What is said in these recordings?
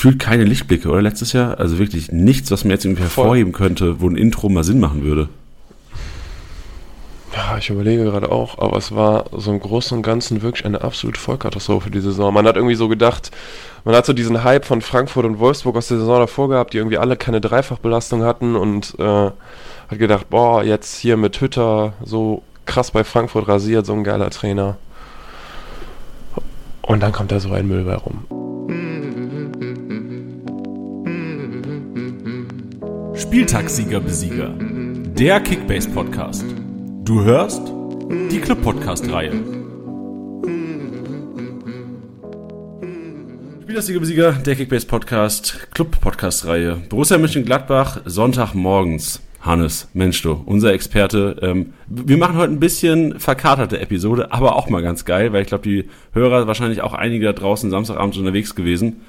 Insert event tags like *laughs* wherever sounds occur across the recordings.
gefühlt keine Lichtblicke, oder letztes Jahr? Also wirklich nichts, was man jetzt irgendwie hervorheben könnte, wo ein Intro mal Sinn machen würde. Ja, ich überlege gerade auch, aber es war so im Großen und Ganzen wirklich eine absolute Vollkatastrophe die Saison. Man hat irgendwie so gedacht, man hat so diesen Hype von Frankfurt und Wolfsburg aus der Saison davor gehabt, die irgendwie alle keine Dreifachbelastung hatten und äh, hat gedacht, boah, jetzt hier mit Hütter so krass bei Frankfurt rasiert, so ein geiler Trainer. Und dann kommt da so ein Müll bei rum. Spieltagssieger Besieger. Der Kickbase Podcast. Du hörst die Club Podcast Reihe. Spielersieger Besieger, der Kickbase Podcast, Club Podcast Reihe. Borussia Mönchengladbach, Sonntagmorgens. Hannes, Mensch du, unser Experte. Ähm, wir machen heute ein bisschen verkaterte Episode, aber auch mal ganz geil, weil ich glaube, die Hörer wahrscheinlich auch einige da draußen Samstagabend unterwegs gewesen.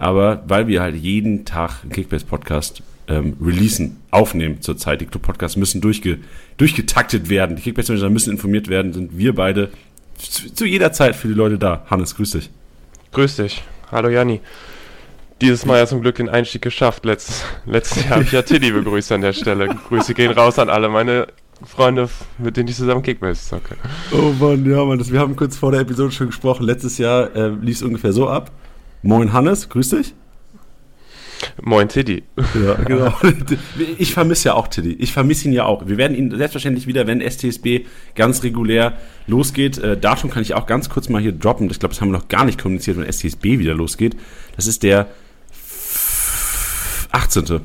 Aber weil wir halt jeden Tag einen Kickbase-Podcast ähm, releasen, aufnehmen zurzeit. Die Club-Podcasts müssen durchge durchgetaktet werden. Die Kickbase-Manager müssen informiert werden. Sind wir beide zu, zu jeder Zeit für die Leute da. Hannes, grüß dich. Grüß dich. Hallo Janni. Dieses Mal ja zum Glück den Einstieg geschafft. Letztes, letztes Jahr habe ich ja Tiddy begrüßt an der Stelle. *laughs* Grüße gehen raus an alle meine Freunde, mit denen ich zusammen Kickbase zocke. Oh Mann, ja Mann, das, wir haben kurz vor der Episode schon gesprochen. Letztes Jahr äh, lief es ungefähr so ab. Moin Hannes, grüß dich. Moin Tiddy. Ja, *laughs* genau. *laughs* Ich vermisse ja auch Tiddy. Ich vermisse ihn ja auch. Wir werden ihn selbstverständlich wieder, wenn STSB ganz regulär losgeht. Äh, Datum kann ich auch ganz kurz mal hier droppen. Ich glaube, das haben wir noch gar nicht kommuniziert, wenn STSB wieder losgeht. Das ist der 18.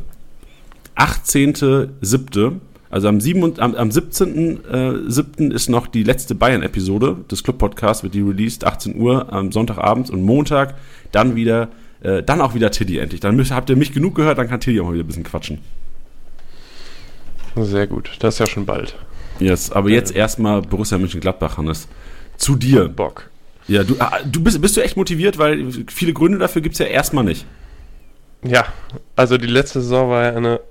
18.7. Also am, 7, am, am 17.7. Äh, ist noch die letzte Bayern-Episode des Club-Podcasts, wird die released, 18 Uhr am Sonntagabend und Montag dann wieder, äh, dann auch wieder Tiddy endlich. Dann müsst, habt ihr mich genug gehört, dann kann Tiddy auch mal wieder ein bisschen quatschen. Sehr gut, das ist ja schon bald. Yes, aber jetzt äh. erstmal Borussia Mönchengladbach, Hannes. Zu dir. Bock. Ja, du, ah, du bist, bist du echt motiviert, weil viele Gründe dafür gibt es ja erstmal nicht. Ja, also die letzte Saison war ja eine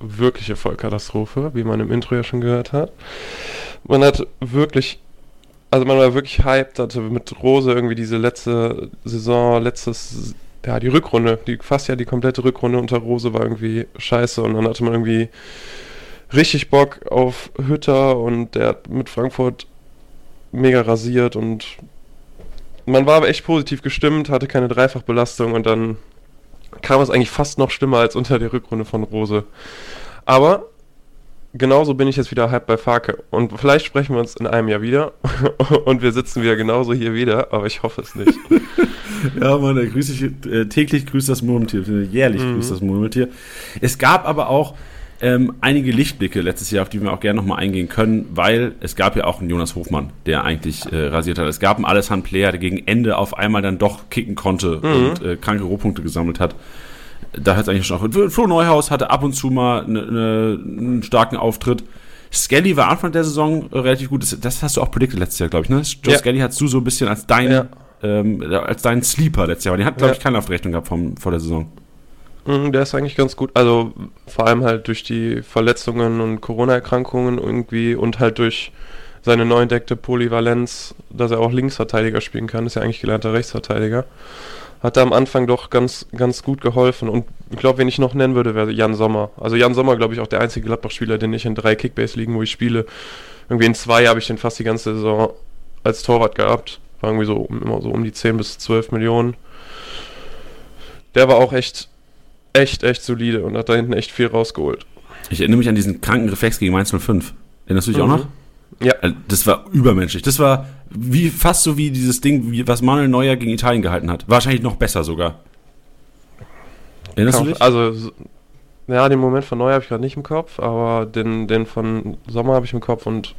wirkliche Vollkatastrophe, wie man im Intro ja schon gehört hat. Man hat wirklich, also man war wirklich hyped, hatte mit Rose irgendwie diese letzte Saison, letztes, ja, die Rückrunde, die fast ja die komplette Rückrunde unter Rose war irgendwie scheiße und dann hatte man irgendwie richtig Bock auf Hütter und der hat mit Frankfurt mega rasiert und man war aber echt positiv gestimmt, hatte keine Dreifachbelastung und dann kam es eigentlich fast noch schlimmer als unter der Rückrunde von Rose. Aber genauso bin ich jetzt wieder halb bei Farke. Und vielleicht sprechen wir uns in einem Jahr wieder *laughs* und wir sitzen wieder genauso hier wieder, aber ich hoffe es nicht. *laughs* ja, Mann, grüß ich, äh, täglich grüßt das Murmeltier, jährlich mhm. grüßt das Murmeltier. Es gab aber auch ähm, einige Lichtblicke letztes Jahr, auf die wir auch gerne nochmal eingehen können, weil es gab ja auch einen Jonas Hofmann, der eigentlich äh, rasiert hat. Es gab einen Alessandro Player, der gegen Ende auf einmal dann doch kicken konnte mhm. und äh, kranke Rohpunkte gesammelt hat. Da hat es eigentlich schon auch. Flo Neuhaus hatte ab und zu mal ne, ne, einen starken Auftritt. Skelly war Anfang der Saison äh, relativ gut. Das, das, hast du auch predicted letztes Jahr, glaube ich. Ne? Joe ja. Skelly hast du so ein bisschen als dein, ja. ähm, als dein Sleeper letztes Jahr. Aber den hat, glaube ja. ich, keiner auf Rechnung gehabt vom, vor der Saison. Mhm, der ist eigentlich ganz gut. Also vor allem halt durch die Verletzungen und Corona-Erkrankungen irgendwie und halt durch seine neu entdeckte Polyvalenz, dass er auch Linksverteidiger spielen kann, ist ja eigentlich gelernter Rechtsverteidiger. Hat da am Anfang doch ganz, ganz gut geholfen. Und ich glaube, wen ich noch nennen würde, wäre Jan Sommer. Also Jan Sommer, glaube ich, auch der einzige Gladbach-Spieler, den ich in drei Kickbase-Ligen, wo ich spiele, irgendwie in zwei habe ich den fast die ganze Saison als Torwart gehabt. War irgendwie so immer so um die 10 bis 12 Millionen. Der war auch echt echt, echt solide und hat da hinten echt viel rausgeholt. Ich erinnere mich an diesen kranken Reflex gegen Mainz 05. Erinnerst du dich mhm. auch noch? Ja. Äh, das war übermenschlich. Das war wie, fast so wie dieses Ding, wie, was Manuel Neuer gegen Italien gehalten hat. Wahrscheinlich noch besser sogar. Erinnerst Kauf, du dich? Also, ja, den Moment von Neuer habe ich gerade nicht im Kopf, aber den, den von Sommer habe ich im Kopf und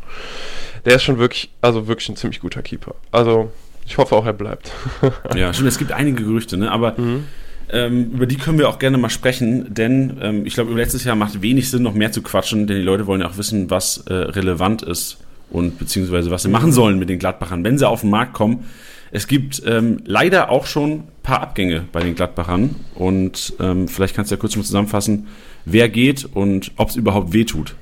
der ist schon wirklich, also wirklich ein ziemlich guter Keeper. Also, ich hoffe auch, er bleibt. *laughs* ja, stimmt, es gibt einige Gerüchte, ne? aber mhm. Ähm, über die können wir auch gerne mal sprechen, denn ähm, ich glaube, über letztes Jahr macht wenig Sinn, noch mehr zu quatschen, denn die Leute wollen ja auch wissen, was äh, relevant ist und beziehungsweise was sie machen sollen mit den Gladbachern, wenn sie auf den Markt kommen. Es gibt ähm, leider auch schon ein paar Abgänge bei den Gladbachern und ähm, vielleicht kannst du ja kurz mal zusammenfassen, wer geht und ob es überhaupt weh tut.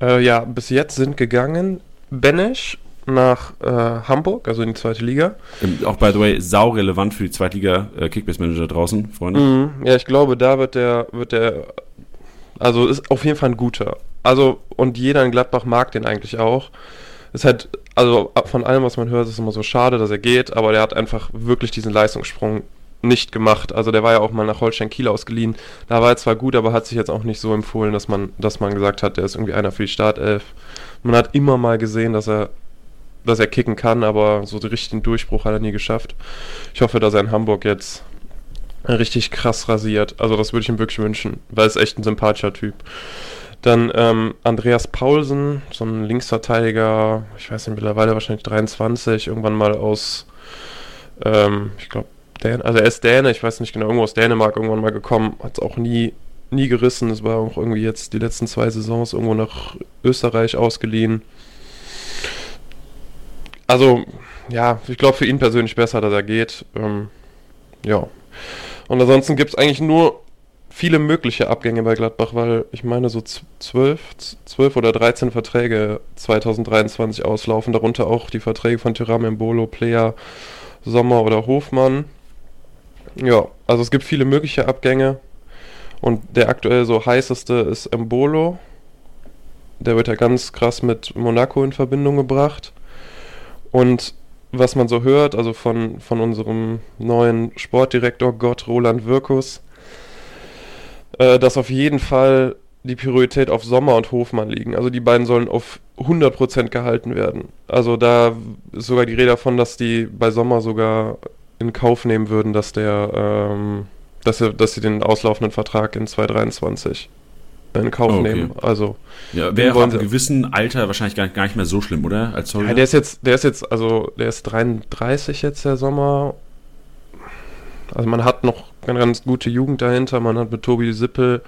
Äh, ja, bis jetzt sind gegangen Benesch, nach äh, Hamburg, also in die zweite Liga. Ähm, auch by the way, sau relevant für die Zweitliga äh, Kickbase-Manager draußen, Freunde. Mhm. Ja, ich glaube, da wird der, wird der, also ist auf jeden Fall ein guter. Also, und jeder in Gladbach mag den eigentlich auch. Ist halt, also von allem, was man hört, ist es immer so schade, dass er geht, aber der hat einfach wirklich diesen Leistungssprung nicht gemacht. Also der war ja auch mal nach Holstein Kiel ausgeliehen. Da war er zwar gut, aber hat sich jetzt auch nicht so empfohlen, dass man, dass man gesagt hat, der ist irgendwie einer für die Startelf. Man hat immer mal gesehen, dass er, dass er kicken kann, aber so den richtigen Durchbruch hat er nie geschafft. Ich hoffe, dass er in Hamburg jetzt richtig krass rasiert. Also das würde ich ihm wirklich wünschen, weil es echt ein sympathischer Typ. Dann ähm, Andreas Paulsen, so ein Linksverteidiger, ich weiß nicht, mittlerweile wahrscheinlich 23, irgendwann mal aus, ähm, ich glaube, also er ist Däne, ich weiß nicht genau, irgendwo aus Dänemark irgendwann mal gekommen, hat es auch nie, nie gerissen. Es war auch irgendwie jetzt die letzten zwei Saisons irgendwo nach Österreich ausgeliehen. Also, ja, ich glaube für ihn persönlich besser, dass er geht. Ähm, ja. Und ansonsten gibt es eigentlich nur viele mögliche Abgänge bei Gladbach, weil ich meine so zwölf, zwölf oder 13 Verträge 2023 auslaufen, darunter auch die Verträge von Tyram Embolo, Player, Sommer oder Hofmann. Ja, also es gibt viele mögliche Abgänge und der aktuell so heißeste ist Embolo. Der wird ja ganz krass mit Monaco in Verbindung gebracht. Und was man so hört, also von, von unserem neuen Sportdirektor Gott Roland Wirkus, äh, dass auf jeden Fall die Priorität auf Sommer und Hofmann liegen. Also die beiden sollen auf 100% gehalten werden. Also da ist sogar die Rede davon, dass die bei Sommer sogar in Kauf nehmen würden, dass der, ähm, dass, sie, dass sie den auslaufenden Vertrag in 2023 in Kauf okay. nehmen. Also ja, wäre auch im gewissen Alter wahrscheinlich gar nicht, gar nicht mehr so schlimm, oder? Als ja, der ist jetzt, der ist jetzt, also der ist 33 jetzt der Sommer. Also man hat noch eine ganz gute Jugend dahinter. Man hat mit Tobi Sippel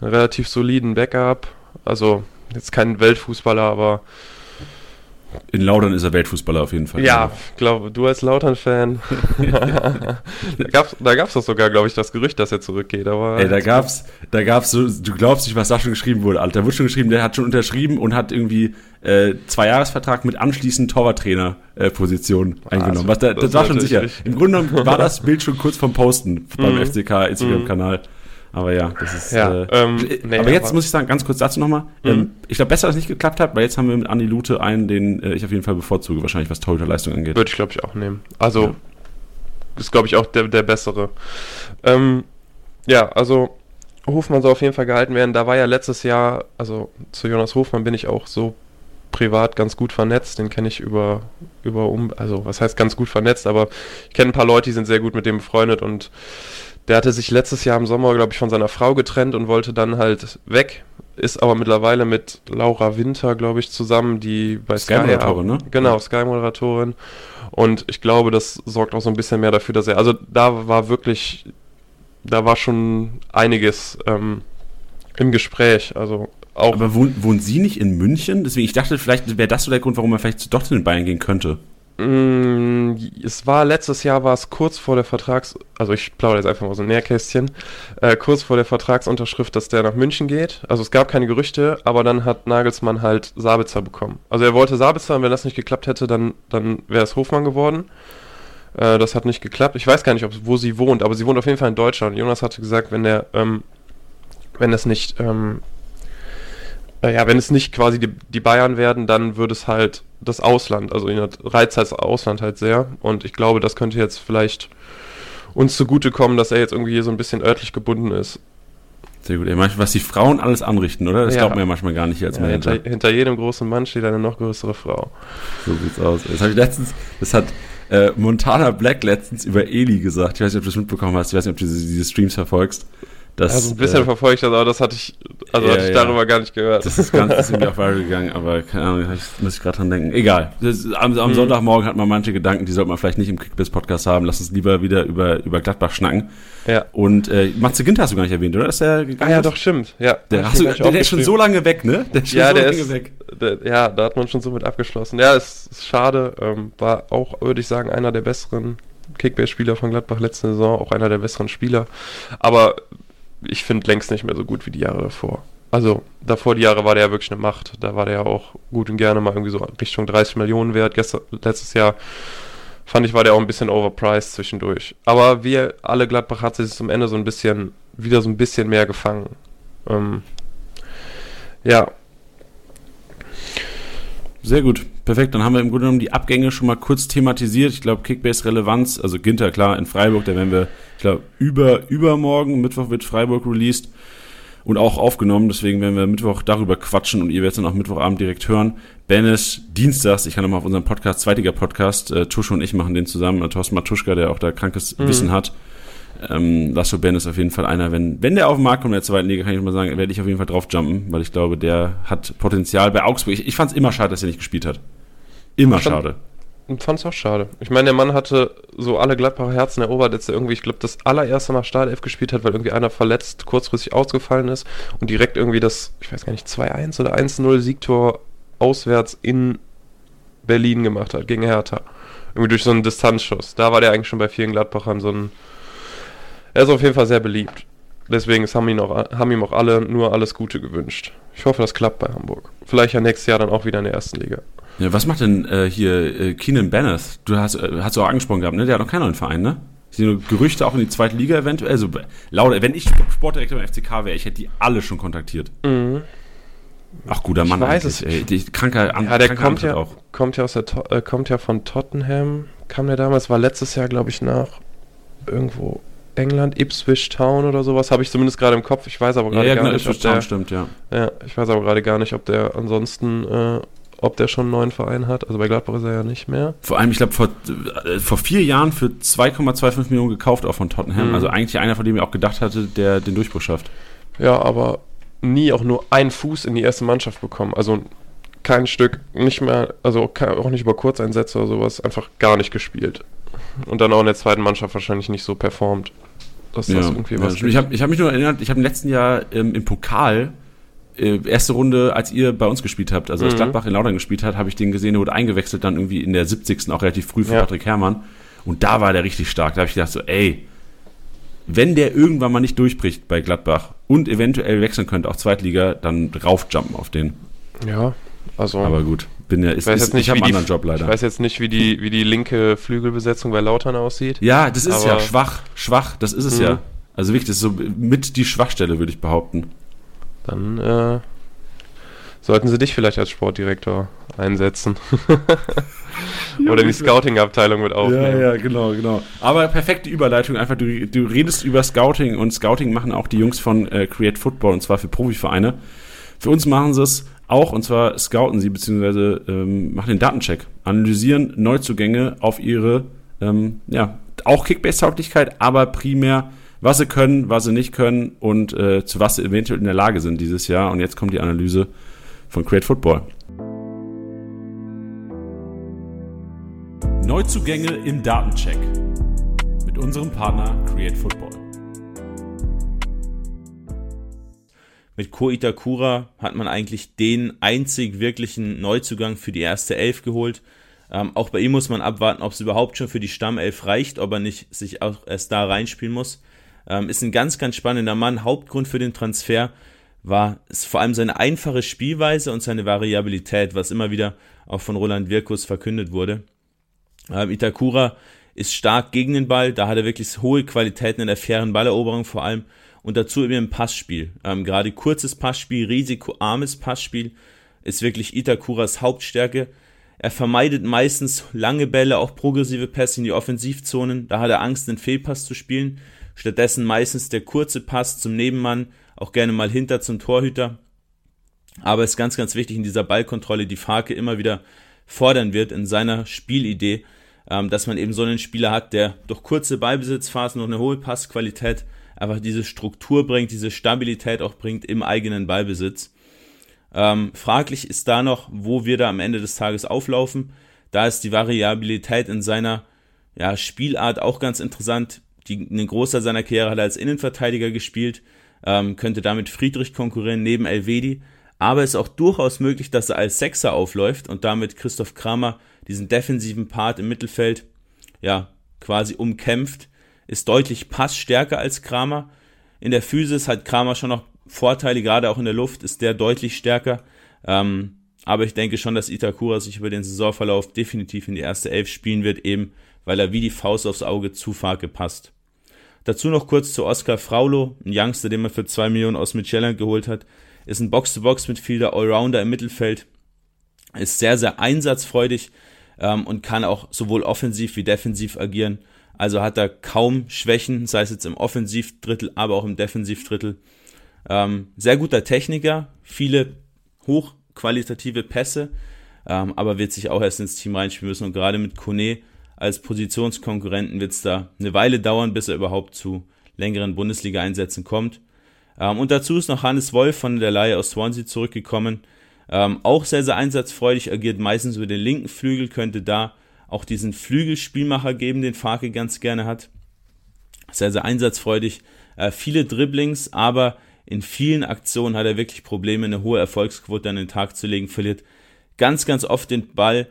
einen relativ soliden Backup. Also jetzt kein Weltfußballer, aber in Lautern ist er Weltfußballer auf jeden Fall. Ja, glaube, du als Lautern-Fan. *laughs* da gab es da gab's doch sogar, glaube ich, das Gerücht, dass er zurückgeht. Aber Ey, da gab's, da gab's so, du glaubst nicht, was da schon geschrieben wurde, Alter. Da wurde schon geschrieben, der hat schon unterschrieben und hat irgendwie äh, zwei Jahresvertrag mit anschließend Torwarttrainer-Position äh, eingenommen. Was, da, das, das war schon sicher. Im Grunde genommen war *laughs* das Bild schon kurz vom Posten beim mhm. FCK Instagram-Kanal. Aber ja, das ist. Ja, äh, ähm, nee, aber jetzt aber muss ich sagen, ganz kurz dazu nochmal. Mhm. Ähm, ich glaube, besser, dass es nicht geklappt hat, weil jetzt haben wir mit Andi Lute einen, den äh, ich auf jeden Fall bevorzuge, wahrscheinlich was Torhüterleistung angeht. Würde ich, glaube ich, auch nehmen. Also, ja. ist, glaube ich, auch der, der bessere. Ähm, ja, also, Hofmann soll auf jeden Fall gehalten werden. Da war ja letztes Jahr, also zu Jonas Hofmann bin ich auch so privat ganz gut vernetzt. Den kenne ich über, über um, also was heißt ganz gut vernetzt, aber ich kenne ein paar Leute, die sind sehr gut mit dem befreundet und der hatte sich letztes Jahr im Sommer, glaube ich, von seiner Frau getrennt und wollte dann halt weg. Ist aber mittlerweile mit Laura Winter, glaube ich, zusammen, die bei Sky. Sky-Moderatorin, ne? Genau, Sky-Moderatorin. Und ich glaube, das sorgt auch so ein bisschen mehr dafür, dass er. Also da war wirklich. Da war schon einiges ähm, im Gespräch. Also auch. Aber wohnt, wohnt sie nicht in München? Deswegen, ich dachte, vielleicht wäre das so der Grund, warum er vielleicht doch zu den Bayern gehen könnte. Mm, es war letztes Jahr war es kurz vor der Vertrags, also ich plaudere jetzt einfach mal so ein Nährkästchen, äh, kurz vor der Vertragsunterschrift, dass der nach München geht. Also es gab keine Gerüchte, aber dann hat Nagelsmann halt Sabitzer bekommen. Also er wollte Sabitzer und wenn das nicht geklappt hätte, dann, dann wäre es Hofmann geworden. Äh, das hat nicht geklappt. Ich weiß gar nicht, ob, wo sie wohnt, aber sie wohnt auf jeden Fall in Deutschland. Jonas hatte gesagt, wenn der, ähm, wenn das nicht, ähm, äh, ja, wenn es nicht quasi die, die Bayern werden, dann würde es halt das Ausland. Also ihn reizt das Ausland halt sehr. Und ich glaube, das könnte jetzt vielleicht uns zugutekommen, dass er jetzt irgendwie hier so ein bisschen örtlich gebunden ist. Sehr gut. Ey, manchmal, was die Frauen alles anrichten, oder? Das ja. glaubt man ja manchmal gar nicht hier als ja, Manager. Hinter, hinter, jedem großen Mann steht eine noch größere Frau. So sieht's aus. Das habe ich letztens, das hat äh, Montana Black letztens über Eli gesagt. Ich weiß nicht, ob du das mitbekommen hast. Ich weiß nicht, ob du diese, diese Streams verfolgst. Das, also ein bisschen äh, verfolge ich das, aber das hatte ich, also ja, hatte ich ja. darüber gar nicht gehört. Das ist ganz ist irgendwie *laughs* auch viral gegangen, aber keine Ahnung, ich, muss ich gerade dran denken. Egal. Das, am, am hm. Sonntagmorgen hat man manche Gedanken, die sollte man vielleicht nicht im Kickbiss-Podcast haben. Lass uns lieber wieder über, über Gladbach schnacken. Ja. Und äh, Matze Ginter hast du gar nicht erwähnt, oder? Ist der ah ja, doch, stimmt. Ja. Der, hast du, der, der ist schon so lange weg, ne? Der ist schon ja, so der lange ist, weg. Der, ja, da hat man schon so mit abgeschlossen. Ja, ist, ist schade. Ähm, war auch, würde ich sagen, einer der besseren Kickbase-Spieler von Gladbach letzte Saison, auch einer der besseren Spieler. Aber ich finde längst nicht mehr so gut wie die Jahre davor. also davor die Jahre war der ja wirklich eine Macht. Da war der ja auch gut und gerne mal irgendwie so Richtung 30 Millionen wert. Gestern, letztes Jahr fand ich, war der auch ein bisschen overpriced zwischendurch. Aber wie alle Gladbach hat sich zum Ende so ein bisschen, wieder so ein bisschen mehr gefangen. Ähm, ja. Sehr gut, perfekt. Dann haben wir im Grunde genommen die Abgänge schon mal kurz thematisiert. Ich glaube, Kickbase-Relevanz, also Ginter, klar, in Freiburg, da werden wir, ich glaube, über, übermorgen, Mittwoch wird Freiburg released und auch aufgenommen. Deswegen werden wir Mittwoch darüber quatschen und ihr werdet dann auch Mittwochabend direkt hören. Bennis dienstags, ich kann nochmal auf unserem Podcast, zweitiger Podcast, äh, Tusche und ich machen den zusammen, äh, Thorsten Matuschka, der auch da krankes mhm. Wissen hat. Ähm, Lasso Ben ist auf jeden Fall einer, wenn, wenn der auf den Markt kommt in der zweiten Liga, kann ich mal sagen, werde ich auf jeden Fall drauf jumpen, weil ich glaube, der hat Potenzial bei Augsburg. Ich, ich fand es immer schade, dass er nicht gespielt hat. Immer schade. Fand es auch schade. Ich meine, der Mann hatte so alle Gladbacher Herzen erobert, als er irgendwie, ich glaube, das allererste Mal Startelf gespielt hat, weil irgendwie einer verletzt, kurzfristig ausgefallen ist und direkt irgendwie das, ich weiß gar nicht, 2-1 oder 1-0 Siegtor auswärts in Berlin gemacht hat, gegen Hertha. Irgendwie durch so einen Distanzschuss. Da war der eigentlich schon bei vielen Gladbachern so ein. Er ist auf jeden Fall sehr beliebt. Deswegen haben, ihn auch, haben ihm auch alle nur alles Gute gewünscht. Ich hoffe, das klappt bei Hamburg. Vielleicht ja nächstes Jahr dann auch wieder in der ersten Liga. Ja, was macht denn äh, hier äh, Keenan Bennett? Du hast, äh, hast du auch angesprochen gehabt, ne? Der hat noch keinen neuen Verein, ne? Sind nur Gerüchte auch in die zweite Liga eventuell? Also, laut, wenn ich Sportdirektor beim FCK wäre, ich hätte die alle schon kontaktiert. Mhm. Ach, guter Mann. Ich weiß es. Ey, die, kranker, an, ja, der kommt ja, auch. kommt ja aus der, äh, kommt ja von Tottenham. Kam der damals, war letztes Jahr, glaube ich, nach irgendwo England, Ipswich Town oder sowas, habe ich zumindest gerade im Kopf. Ich weiß aber gerade ja, ja, gar genau, nicht, Ipswich ob der, stimmt, ja. Ja, ich weiß aber gerade gar nicht, ob der ansonsten äh, ob der schon einen neuen Verein hat. Also bei Gladbach ist er ja nicht mehr. Vor allem, ich glaube, vor, äh, vor vier Jahren für 2,25 Millionen gekauft auch von Tottenham. Mhm. Also eigentlich einer, von dem ich auch gedacht hatte, der den Durchbruch schafft. Ja, aber nie auch nur einen Fuß in die erste Mannschaft bekommen. Also kein Stück, nicht mehr, also auch nicht über Kurzeinsätze oder sowas, einfach gar nicht gespielt. Und dann auch in der zweiten Mannschaft wahrscheinlich nicht so performt. Dass ja, das irgendwie was ja, ich habe hab mich nur erinnert, ich habe im letzten Jahr ähm, im Pokal äh, erste Runde, als ihr bei uns gespielt habt, also als mhm. Gladbach in Laudern gespielt hat, habe ich den gesehen, der wurde eingewechselt, dann irgendwie in der 70. auch relativ früh für ja. Patrick Herrmann. Und da war der richtig stark. Da habe ich gedacht so, ey, wenn der irgendwann mal nicht durchbricht bei Gladbach und eventuell wechseln könnte, auch Zweitliga, dann raufjumpen auf den. Ja, also. Aber gut, bin ja, ist, ich weiß jetzt nicht, ich habe einen anderen Job leider. Ich weiß jetzt nicht, wie die, wie die linke Flügelbesetzung bei Lautern aussieht. Ja, das ist ja schwach, schwach, das ist es mhm. ja. Also wirklich, das ist so mit die Schwachstelle, würde ich behaupten dann äh, sollten sie dich vielleicht als Sportdirektor einsetzen. *laughs* Oder die Scouting-Abteilung mit aufnehmen. Ja, ja, genau, genau. Aber perfekte Überleitung. Einfach, du, du redest über Scouting und Scouting machen auch die Jungs von äh, Create Football und zwar für Profivereine. Für uns machen sie es auch und zwar scouten sie beziehungsweise ähm, machen den Datencheck, analysieren Neuzugänge auf ihre, ähm, ja, auch Kickbase-Tauglichkeit, aber primär was sie können, was sie nicht können und äh, zu was sie eventuell in der Lage sind dieses Jahr. Und jetzt kommt die Analyse von Create Football. Neuzugänge im Datencheck mit unserem Partner Create Football. Mit Ko Itakura hat man eigentlich den einzig wirklichen Neuzugang für die erste Elf geholt. Ähm, auch bei ihm muss man abwarten, ob es überhaupt schon für die Stammelf reicht, ob er nicht sich auch erst da reinspielen muss. Ähm, ist ein ganz, ganz spannender Mann. Hauptgrund für den Transfer war es vor allem seine einfache Spielweise und seine Variabilität, was immer wieder auch von Roland Wirkus verkündet wurde. Ähm, Itakura ist stark gegen den Ball, da hat er wirklich hohe Qualitäten in der fairen Balleroberung vor allem und dazu eben im Passspiel. Ähm, gerade kurzes Passspiel, risikoarmes Passspiel ist wirklich Itakuras Hauptstärke. Er vermeidet meistens lange Bälle, auch progressive Pässe in die Offensivzonen. Da hat er Angst, den Fehlpass zu spielen. Stattdessen meistens der kurze Pass zum Nebenmann, auch gerne mal hinter zum Torhüter. Aber es ist ganz, ganz wichtig in dieser Ballkontrolle, die Farke immer wieder fordern wird in seiner Spielidee, ähm, dass man eben so einen Spieler hat, der durch kurze Ballbesitzphasen und eine hohe Passqualität einfach diese Struktur bringt, diese Stabilität auch bringt im eigenen Ballbesitz. Ähm, fraglich ist da noch, wo wir da am Ende des Tages auflaufen. Da ist die Variabilität in seiner ja, Spielart auch ganz interessant die, einen Großteil seiner Karriere hat er als Innenverteidiger gespielt, ähm, könnte damit Friedrich konkurrieren neben Elvedi. Aber es ist auch durchaus möglich, dass er als Sechser aufläuft und damit Christoph Kramer diesen defensiven Part im Mittelfeld ja quasi umkämpft. Ist deutlich passstärker als Kramer. In der Physis hat Kramer schon noch Vorteile, gerade auch in der Luft, ist der deutlich stärker. Ähm, aber ich denke schon, dass Itakura sich über den Saisonverlauf definitiv in die erste Elf spielen wird, eben weil er wie die Faust aufs Auge zu Farke passt. Dazu noch kurz zu Oscar Fraulo, ein Youngster, den man für zwei Millionen aus Michelin geholt hat, ist ein Box-to-Box-Midfielder, Allrounder im Mittelfeld, ist sehr, sehr einsatzfreudig ähm, und kann auch sowohl offensiv wie defensiv agieren. Also hat er kaum Schwächen, sei es jetzt im Offensivdrittel, aber auch im Defensivdrittel. Ähm, sehr guter Techniker, viele hochqualitative Pässe, ähm, aber wird sich auch erst ins Team reinspielen müssen. Und gerade mit Kone als Positionskonkurrenten wird es da eine Weile dauern, bis er überhaupt zu längeren Bundesliga-Einsätzen kommt. Ähm, und dazu ist noch Hannes Wolf von der Leihe aus Swansea zurückgekommen. Ähm, auch sehr, sehr einsatzfreudig, agiert meistens über den linken Flügel, könnte da auch diesen Flügelspielmacher geben, den Farke ganz gerne hat. Sehr, sehr einsatzfreudig, äh, viele Dribblings, aber in vielen Aktionen hat er wirklich Probleme, eine hohe Erfolgsquote an den Tag zu legen, verliert ganz, ganz oft den Ball.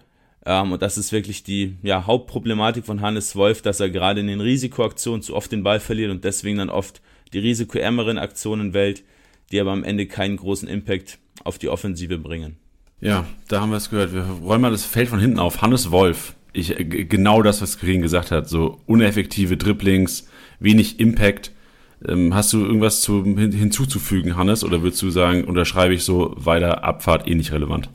Ähm, und das ist wirklich die ja, Hauptproblematik von Hannes Wolf, dass er gerade in den Risikoaktionen zu oft den Ball verliert und deswegen dann oft die risikoärmeren Aktionen wählt, die aber am Ende keinen großen Impact auf die Offensive bringen. Ja, da haben wir es gehört. Wir räumen mal das Feld von hinten auf. Hannes Wolf. Ich, genau das, was Karin gesagt hat. So uneffektive Dribblings, wenig Impact. Ähm, hast du irgendwas zu, hin, hinzuzufügen, Hannes? Oder würdest du sagen, unterschreibe ich so weiter Abfahrt eh nicht relevant?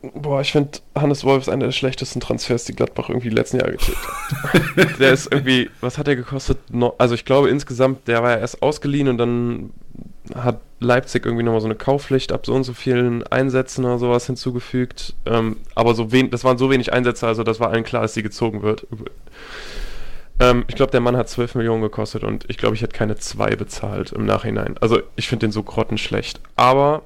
Boah, ich finde, Hannes Wolf ist einer der schlechtesten Transfers, die Gladbach irgendwie letzten Jahr getätigt hat. *laughs* der ist irgendwie, was hat der gekostet? Also ich glaube insgesamt, der war ja erst ausgeliehen und dann hat Leipzig irgendwie nochmal so eine Kaufpflicht ab so und so vielen Einsätzen oder sowas hinzugefügt. Ähm, aber so wen, das waren so wenig Einsätze, also das war allen klar, dass sie gezogen wird. Ähm, ich glaube, der Mann hat 12 Millionen gekostet und ich glaube, ich hätte keine zwei bezahlt im Nachhinein. Also ich finde den so grottenschlecht. Aber,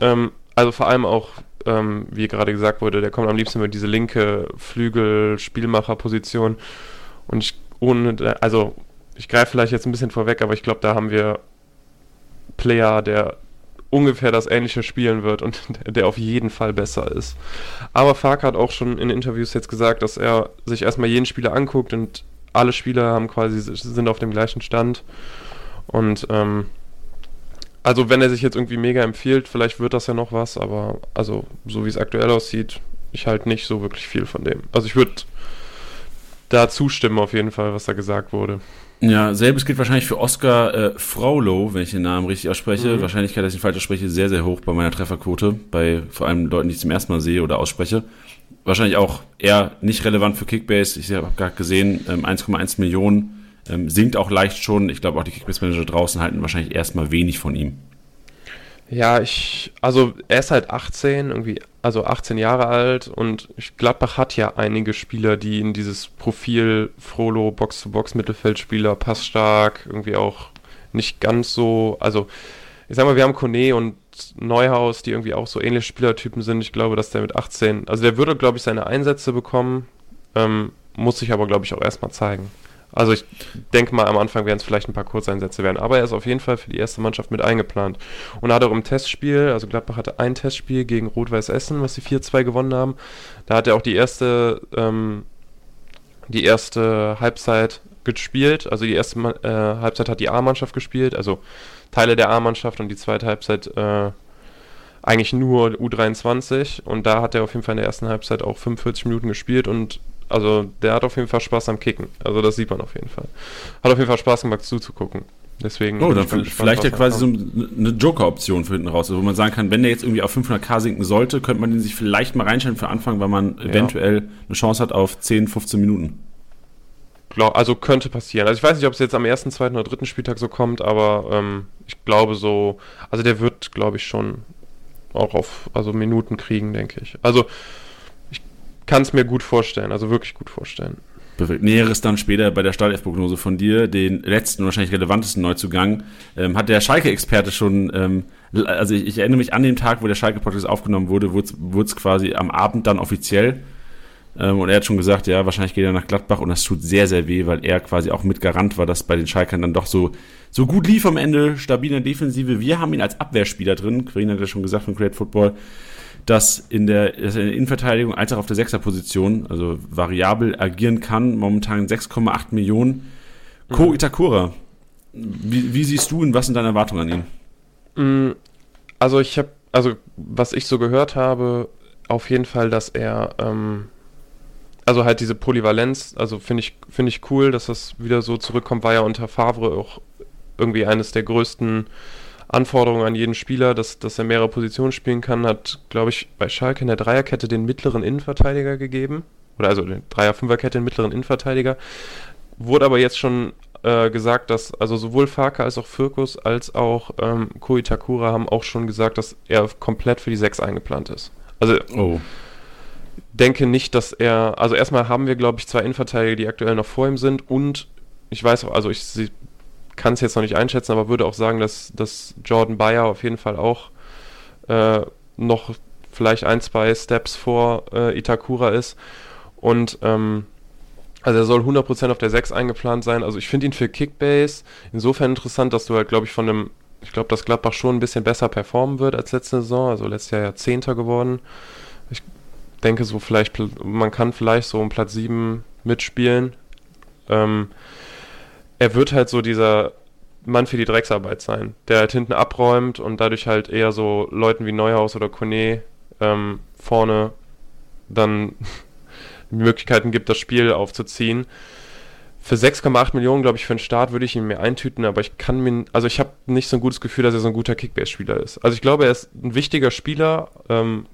ähm, also vor allem auch, ähm, wie gerade gesagt wurde, der kommt am liebsten über diese linke Flügel-Spielmacher-Position. Und ich, ohne, also ich greife vielleicht jetzt ein bisschen vorweg, aber ich glaube, da haben wir Player, der ungefähr das ähnliche spielen wird und *laughs* der auf jeden Fall besser ist. Aber Fark hat auch schon in Interviews jetzt gesagt, dass er sich erstmal jeden Spieler anguckt und alle Spieler haben quasi sind auf dem gleichen Stand. Und ähm, also wenn er sich jetzt irgendwie mega empfiehlt, vielleicht wird das ja noch was, aber also so wie es aktuell aussieht, ich halte nicht so wirklich viel von dem. Also ich würde da zustimmen auf jeden Fall, was da gesagt wurde. Ja, selbes gilt wahrscheinlich für Oscar äh, Fraulo, wenn ich den Namen richtig ausspreche. Mhm. Wahrscheinlichkeit, dass ich ihn falsch ausspreche, sehr, sehr hoch bei meiner Trefferquote, bei vor allem Leuten, die ich zum ersten Mal sehe oder ausspreche. Wahrscheinlich auch eher nicht relevant für Kickbase. Ich habe gerade gesehen, ähm, 1,1 Millionen ähm, sinkt auch leicht schon. Ich glaube auch die Kickbase-Manager draußen halten wahrscheinlich erstmal wenig von ihm. Ja, ich, also er ist halt 18, irgendwie, also 18 Jahre alt und Gladbach hat ja einige Spieler, die in dieses Profil Frolo, Box-to-Box-Mittelfeldspieler, passstark, irgendwie auch nicht ganz so, also ich sag mal, wir haben Kone und Neuhaus, die irgendwie auch so ähnliche Spielertypen sind. Ich glaube, dass der mit 18, also der würde, glaube ich, seine Einsätze bekommen, ähm, muss sich aber, glaube ich, auch erstmal zeigen. Also ich denke mal, am Anfang werden es vielleicht ein paar Kurzeinsätze werden, aber er ist auf jeden Fall für die erste Mannschaft mit eingeplant. Und hat auch im Testspiel, also Gladbach hatte ein Testspiel gegen Rot-Weiß Essen, was sie 4-2 gewonnen haben. Da hat er auch die erste, ähm, die erste Halbzeit gespielt. Also die erste äh, Halbzeit hat die A-Mannschaft gespielt, also Teile der A-Mannschaft und die zweite Halbzeit äh, eigentlich nur U23. Und da hat er auf jeden Fall in der ersten Halbzeit auch 45 Minuten gespielt und also der hat auf jeden Fall Spaß am Kicken. Also das sieht man auf jeden Fall. Hat auf jeden Fall Spaß gemacht zuzugucken. Deswegen oh, dann vielleicht ja quasi so eine Joker-Option für hinten raus, also wo man sagen kann, wenn der jetzt irgendwie auf 500k sinken sollte, könnte man den sich vielleicht mal reinstellen für Anfang, weil man ja. eventuell eine Chance hat auf 10, 15 Minuten. Also könnte passieren. Also ich weiß nicht, ob es jetzt am ersten, zweiten oder dritten Spieltag so kommt, aber ähm, ich glaube so, also der wird, glaube ich, schon auch auf also Minuten kriegen, denke ich. Also kann es mir gut vorstellen, also wirklich gut vorstellen. Perfekt. Näheres dann später bei der Startelf-Prognose von dir, den letzten wahrscheinlich relevantesten Neuzugang, ähm, hat der Schalke-Experte schon, ähm, also ich, ich, erinnere mich an den Tag, wo der Schalke-Podcast aufgenommen wurde, wurde es quasi am Abend dann offiziell. Ähm, und er hat schon gesagt, ja, wahrscheinlich geht er nach Gladbach und das tut sehr, sehr weh, weil er quasi auch mit Garant war, dass bei den Schalkern dann doch so, so gut lief am Ende, stabile Defensive. Wir haben ihn als Abwehrspieler drin, Corinna hat ja schon gesagt von Create Football dass in der, dass er in der Innenverteidigung als auch auf der Sechserposition, also variabel agieren kann, momentan 6,8 Millionen. Ko mhm. Itakura, wie, wie, siehst du und was sind deine Erwartungen an ihn? Mm, also ich habe, also was ich so gehört habe, auf jeden Fall, dass er, ähm, also halt diese Polyvalenz, also finde ich, finde ich cool, dass das wieder so zurückkommt, war ja unter Favre auch irgendwie eines der größten Anforderungen an jeden Spieler, dass, dass er mehrere Positionen spielen kann, hat, glaube ich, bei Schalke in der Dreierkette den mittleren Innenverteidiger gegeben. Oder also den Dreier-Fünferkette den mittleren Innenverteidiger. Wurde aber jetzt schon äh, gesagt, dass also sowohl Farka als auch Firkus als auch ähm, Koitakura haben auch schon gesagt, dass er komplett für die 6 eingeplant ist. Also Oh. denke nicht, dass er. Also erstmal haben wir, glaube ich, zwei Innenverteidiger, die aktuell noch vor ihm sind und ich weiß auch, also ich kann es jetzt noch nicht einschätzen, aber würde auch sagen, dass, dass Jordan Bayer auf jeden Fall auch äh, noch vielleicht ein, zwei Steps vor äh, Itakura ist. Und ähm, also er soll 100% auf der 6 eingeplant sein. Also ich finde ihn für Kickbase insofern interessant, dass du halt, glaube ich, von einem, ich glaube, dass Gladbach schon ein bisschen besser performen wird als letzte Saison. Also letztes Jahr ja Zehnter geworden. Ich denke so vielleicht, man kann vielleicht so um Platz 7 mitspielen. Ähm, er wird halt so dieser Mann für die Drecksarbeit sein, der halt hinten abräumt und dadurch halt eher so Leuten wie Neuhaus oder Kone ähm, vorne dann *laughs* Möglichkeiten gibt, das Spiel aufzuziehen. Für 6,8 Millionen, glaube ich, für den Start würde ich ihn mir eintüten, aber ich kann mir, also ich habe nicht so ein gutes Gefühl, dass er so ein guter Kickbase-Spieler ist. Also ich glaube, er ist ein wichtiger Spieler ähm,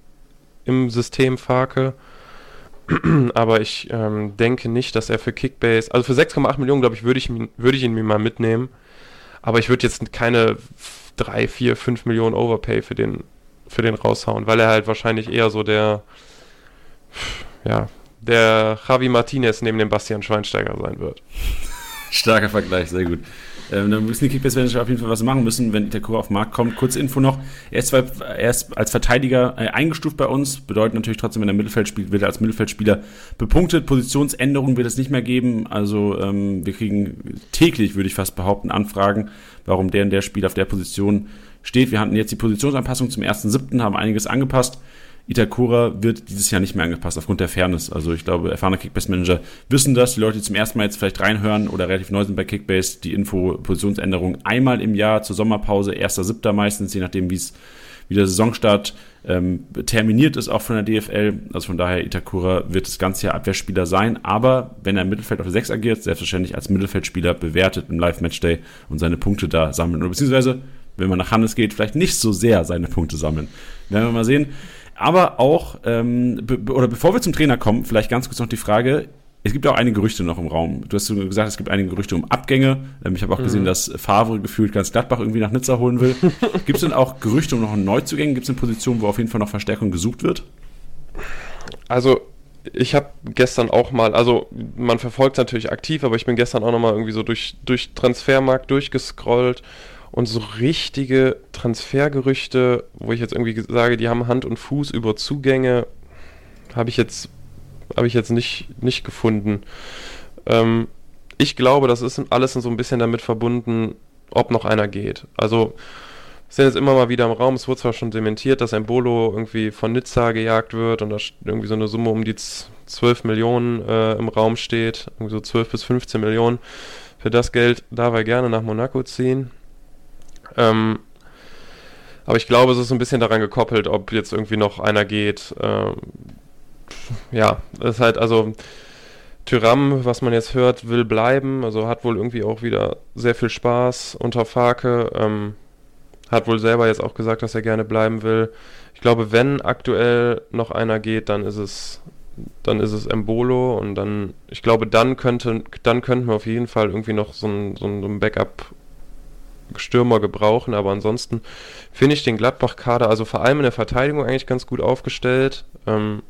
im System Farke, *clears throat* aber ich ähm, denke nicht, dass er für Kickbase, also für 6,8 Millionen, glaube ich, würde ich, würde ich ihn mir mal mitnehmen, aber ich würde jetzt keine 3, 4, 5 Millionen Overpay für den, für den raushauen, weil er halt wahrscheinlich eher so der, ja, der Javi Martinez neben dem Bastian Schweinsteiger sein wird. *laughs* Starker Vergleich, sehr gut. Ähm, dann müssen die Kickbase-Manager auf jeden Fall was machen müssen, wenn Itakura auf den Markt kommt. Kurze Info noch. Er ist, zwar, er ist als Verteidiger äh, eingestuft bei uns. Bedeutet natürlich trotzdem, wenn er Mittelfeld spielt, wird er als Mittelfeldspieler bepunktet. Positionsänderungen wird es nicht mehr geben. Also ähm, wir kriegen täglich, würde ich fast behaupten, Anfragen, warum der und der Spieler auf der Position steht. Wir hatten jetzt die Positionsanpassung zum 1.7., haben einiges angepasst. Itakura wird dieses Jahr nicht mehr angepasst aufgrund der Fairness. Also ich glaube, erfahrene Kickbase-Manager wissen das. Die Leute, die zum ersten Mal jetzt vielleicht reinhören oder relativ neu sind bei Kickbase, die Info Positionsänderung einmal im Jahr zur Sommerpause, 1.7. meistens, je nachdem, wie es wie der Saisonstart ähm, terminiert ist, auch von der DFL. Also von daher, Itakura wird das ganze Jahr Abwehrspieler sein, aber wenn er im Mittelfeld auf der 6 agiert, selbstverständlich als Mittelfeldspieler bewertet im Live-Matchday und seine Punkte da sammeln. Oder beziehungsweise, wenn man nach Hannes geht, vielleicht nicht so sehr seine Punkte sammeln. Werden wir mal sehen. Aber auch, ähm, be oder bevor wir zum Trainer kommen, vielleicht ganz kurz noch die Frage, es gibt auch einige Gerüchte noch im Raum. Du hast gesagt, es gibt einige Gerüchte um Abgänge. Ähm, ich habe auch gesehen, dass Favre gefühlt ganz Gladbach irgendwie nach Nizza holen will. *laughs* gibt es denn auch Gerüchte um noch einen Neuzugängen? Gibt es eine Position, wo auf jeden Fall noch Verstärkung gesucht wird? Also, ich habe gestern auch mal, also man verfolgt natürlich aktiv, aber ich bin gestern auch nochmal irgendwie so durch, durch Transfermarkt durchgescrollt und so richtige Transfergerüchte, wo ich jetzt irgendwie sage, die haben Hand und Fuß über Zugänge, habe ich jetzt, habe ich jetzt nicht, nicht gefunden. Ähm, ich glaube, das ist alles so ein bisschen damit verbunden, ob noch einer geht. Also, sind jetzt immer mal wieder im Raum. Es wurde zwar schon dementiert, dass Embolo irgendwie von Nizza gejagt wird und da irgendwie so eine Summe um die z- 12 Millionen äh, im Raum steht. Irgendwie so 12 bis 15 Millionen. Für das Geld darf er gerne nach Monaco ziehen. Ähm, aber ich glaube, es ist so ein bisschen daran gekoppelt, ob jetzt irgendwie noch einer geht. Ähm, ja, es ist halt, also Tyram, was man jetzt hört, will bleiben. Also hat wohl irgendwie auch wieder sehr viel Spaß unter Farke. Ähm, hat wohl selber jetzt auch gesagt, dass er gerne bleiben will. Ich glaube, wenn aktuell noch einer geht, dann ist es dann ist es Embolo und dann, ich glaube, dann könnte, dann könnten wir auf jeden Fall irgendwie noch so einen, so einen Backup-Stürmer gebrauchen, aber ansonsten finde ich den Gladbach-Kader, also vor allem in der Verteidigung eigentlich ganz gut aufgestellt, ähm,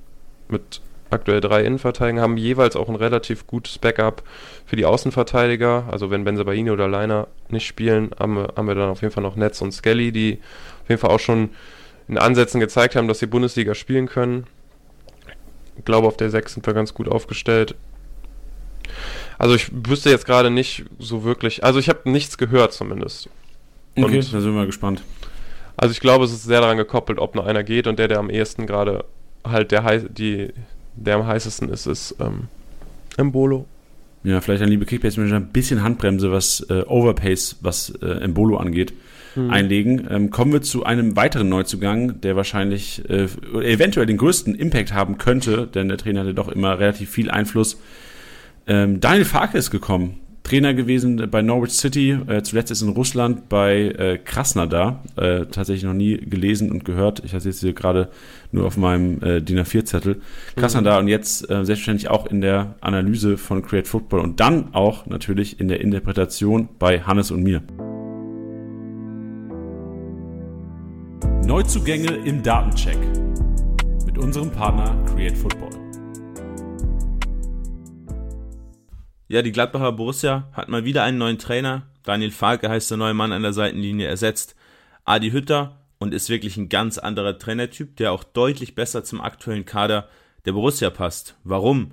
mit aktuell drei Innenverteidigern, haben jeweils auch ein relativ gutes Backup für die Außenverteidiger, also wenn Benzebaini oder Leiner nicht spielen, haben wir, haben wir dann auf jeden Fall noch Netz und Skelly, die auf jeden Fall auch schon in Ansätzen gezeigt haben, dass sie Bundesliga spielen können. Ich glaube, auf der 6 sind wir ganz gut aufgestellt. Also ich wüsste jetzt gerade nicht so wirklich, also ich habe nichts gehört zumindest. Okay, Und- da sind wir mal gespannt. Also ich glaube, es ist sehr daran gekoppelt, ob noch einer geht und der, der am ehesten gerade halt der, hei- die, der am heißesten ist, ist ähm, Embolo. ja, vielleicht an liebe Kickbase-Manager ein bisschen Handbremse, was äh, Overpace, was äh, Embolo angeht, mhm. einlegen. Ähm, kommen wir zu einem weiteren Neuzugang, der wahrscheinlich äh, eventuell den größten Impact haben könnte, denn der Trainer hatte doch immer relativ viel Einfluss. Ähm, Daniel Farke ist gekommen. Trainer gewesen bei Norwich City, äh, zuletzt ist in Russland bei äh, Krasnodar, äh, tatsächlich noch nie gelesen und gehört. Ich hatte jetzt hier gerade nur auf meinem äh, DIN A4-Zettel. Krasnodar mhm. und jetzt äh, selbstverständlich auch in der Analyse von Create Football und dann auch natürlich in der Interpretation bei Hannes und mir. Neuzugänge im Datencheck mit unserem Partner Create Football. Ja, die Gladbacher Borussia hat mal wieder einen neuen Trainer. Daniel Farke heißt der neue Mann an der Seitenlinie, ersetzt Adi Hütter und ist wirklich ein ganz anderer Trainertyp, der auch deutlich besser zum aktuellen Kader der Borussia passt. Warum?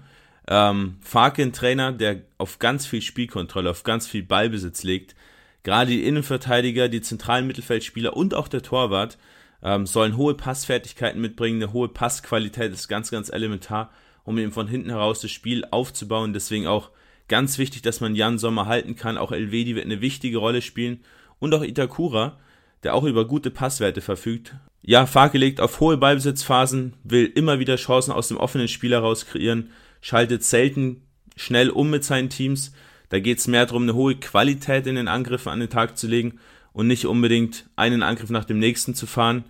Ähm, Farke ein Trainer, der auf ganz viel Spielkontrolle, auf ganz viel Ballbesitz legt. Gerade die Innenverteidiger, die zentralen Mittelfeldspieler und auch der Torwart ähm, sollen hohe Passfertigkeiten mitbringen. Eine hohe Passqualität ist ganz, ganz elementar, um eben von hinten heraus das Spiel aufzubauen. Deswegen auch Ganz wichtig, dass man Jan Sommer halten kann. Auch Elvedi wird eine wichtige Rolle spielen. Und auch Itakura, der auch über gute Passwerte verfügt. Ja, Farke legt auf hohe Ballbesitzphasen, will immer wieder Chancen aus dem offenen Spiel heraus kreieren, schaltet selten schnell um mit seinen Teams. Da geht es mehr darum, eine hohe Qualität in den Angriffen an den Tag zu legen und nicht unbedingt einen Angriff nach dem nächsten zu fahren.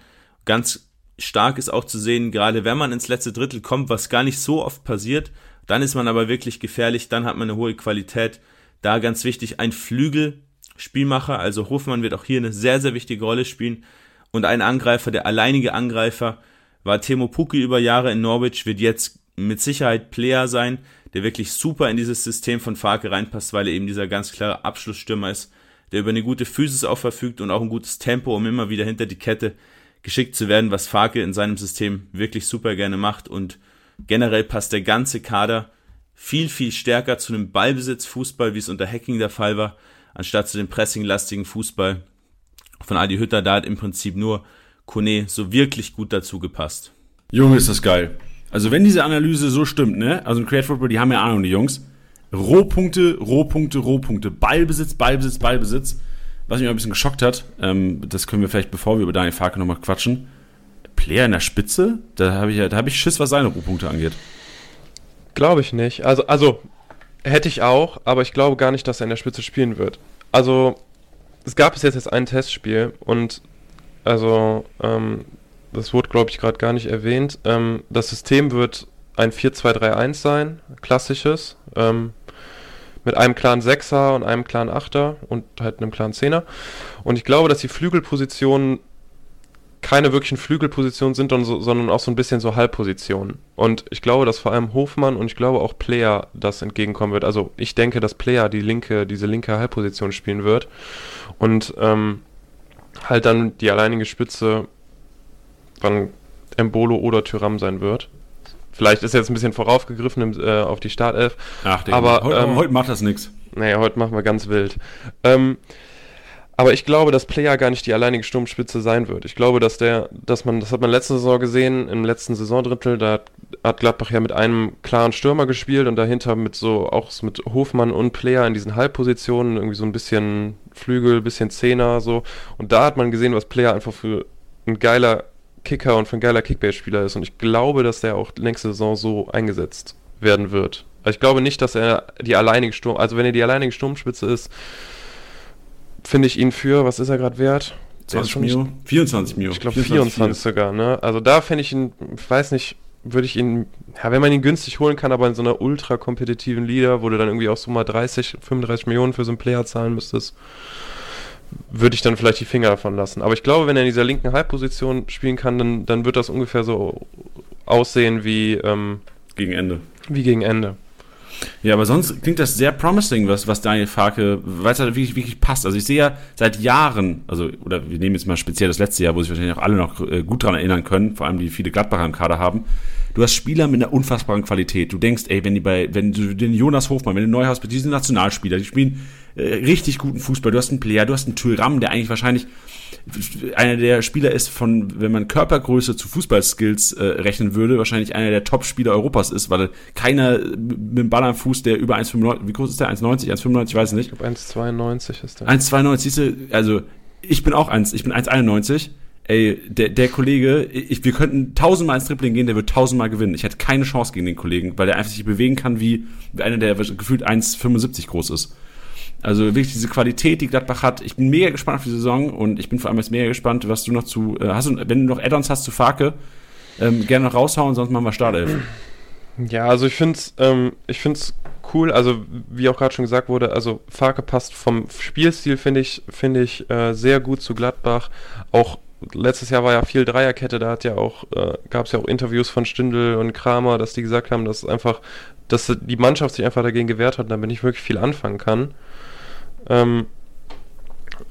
Ganz stark ist auch zu sehen, gerade wenn man ins letzte Drittel kommt, was gar nicht so oft passiert, dann ist man aber wirklich gefährlich, dann hat man eine hohe Qualität. Da ganz wichtig, ein Flügelspielmacher, also Hofmann wird auch hier eine sehr, sehr wichtige Rolle spielen. Und ein Angreifer, der alleinige Angreifer, war Timo Pucki über Jahre in Norwich, wird jetzt mit Sicherheit Player sein, der wirklich super in dieses System von Farke reinpasst, weil er eben dieser ganz klare Abschlussstürmer ist, der über eine gute Physis auch verfügt und auch ein gutes Tempo, um immer wieder hinter die Kette geschickt zu werden, was Farke in seinem System wirklich super gerne macht und Generell passt der ganze Kader viel, viel stärker zu einem Ballbesitzfußball, wie es unter Hacking der Fall war, anstatt zu dem pressinglastigen Fußball von Adi Hütter. Da hat im Prinzip nur Kone so wirklich gut dazu gepasst. Junge, ist das geil. Also wenn diese Analyse so stimmt, ne? Also in Create Football, die haben ja Ahnung, die Jungs. Rohpunkte, Rohpunkte, Rohpunkte. Ballbesitz, Ballbesitz, Ballbesitz. Was mich auch ein bisschen geschockt hat, ähm, das können wir vielleicht, bevor wir über Daniel Farke nochmal quatschen. Player in der Spitze? Da habe ich, hab ich Schiss, was seine Rohpunkte angeht. Glaube ich nicht. Also, also hätte ich auch, aber ich glaube gar nicht, dass er in der Spitze spielen wird. Also, es gab bis jetzt jetzt ein Testspiel und also, ähm, das wurde, glaube ich, gerade gar nicht erwähnt. Ähm, das System wird ein 4-2-3-1 sein, klassisches, ähm, mit einem klaren Sechser und einem klaren Achter und halt einem klaren Zehner. Und ich glaube, dass die Flügelpositionen keine wirklichen Flügelpositionen sind, sondern auch so ein bisschen so Halbpositionen. Und ich glaube, dass vor allem Hofmann und ich glaube auch Player das entgegenkommen wird. Also ich denke, dass Player die linke, diese linke Halbposition spielen wird. Und ähm, halt dann die alleinige Spitze von Embolo oder Tyram sein wird. Vielleicht ist jetzt ein bisschen voraufgegriffen äh, auf die Startelf. Ach, aber heute, ähm, heute macht das nichts. Nee, heute machen wir ganz wild. Ähm, aber ich glaube, dass Player gar nicht die alleinige Sturmspitze sein wird. Ich glaube, dass der, dass man, das hat man letzte Saison gesehen, im letzten Saisondrittel, da hat Gladbach ja mit einem klaren Stürmer gespielt und dahinter mit so, auch mit Hofmann und Player in diesen Halbpositionen, irgendwie so ein bisschen Flügel, bisschen Zehner, so. Und da hat man gesehen, was Player einfach für ein geiler Kicker und für ein geiler Kickbase-Spieler ist. Und ich glaube, dass der auch nächste Saison so eingesetzt werden wird. Also ich glaube nicht, dass er die alleinige Sturm, also wenn er die alleinige Sturmspitze ist, finde ich ihn für, was ist er gerade wert? 20 Mio? 24 Mio. Ich glaube 24, 24 sogar, ne? Also da finde ich ihn, ich weiß nicht, würde ich ihn, ja, wenn man ihn günstig holen kann, aber in so einer ultra kompetitiven Liga, wo du dann irgendwie auch so mal 30, 35 Millionen für so einen Player zahlen müsstest, würde ich dann vielleicht die Finger davon lassen. Aber ich glaube, wenn er in dieser linken Halbposition spielen kann, dann, dann wird das ungefähr so aussehen wie ähm, gegen Ende. Wie gegen Ende. Ja, aber sonst klingt das sehr promising, was, was Daniel Farke, weil es halt wirklich, wirklich passt. Also ich sehe ja seit Jahren, also, oder wir nehmen jetzt mal speziell das letzte Jahr, wo sich wahrscheinlich auch alle noch äh, gut daran erinnern können, vor allem die viele Gladbacher im Kader haben, du hast Spieler mit einer unfassbaren Qualität. Du denkst, ey, wenn die bei, wenn du den Jonas Hofmann, wenn du Neuhaus, die sind Nationalspieler, die spielen äh, richtig guten Fußball. Du hast einen Player, du hast einen Tyram, der eigentlich wahrscheinlich einer der Spieler ist von, wenn man Körpergröße zu Fußballskills äh, rechnen würde, wahrscheinlich einer der Top-Spieler Europas ist, weil keiner mit dem Ball am Fuß, der über 1,95, wie groß ist der? 1,90, 1,95, ich weiß nicht. Ich glaube 1,92 ist der. 1,92, siehst du, also ich bin auch 1, ich bin 1,91. Ey, der, der Kollege, ich, wir könnten tausendmal ins Tripling gehen, der wird tausendmal gewinnen. Ich hätte keine Chance gegen den Kollegen, weil der einfach sich bewegen kann wie einer, der gefühlt 1,75 groß ist. Also wirklich diese Qualität, die Gladbach hat. Ich bin mega gespannt auf die Saison und ich bin vor allem jetzt mega gespannt, was du noch zu, äh, hast du, wenn du noch Add-ons hast zu Farke, ähm, gerne noch raushauen, sonst machen wir Startelf. Ja, also ich finde es ähm, cool, also wie auch gerade schon gesagt wurde, also Farke passt vom Spielstil, finde ich, finde ich äh, sehr gut zu Gladbach. Auch letztes Jahr war ja viel Dreierkette, da ja auch, äh, gab es ja auch Interviews von Stindl und Kramer, dass die gesagt haben, dass einfach, dass die Mannschaft sich einfach dagegen gewehrt hat damit nicht wirklich viel anfangen kann. Ähm,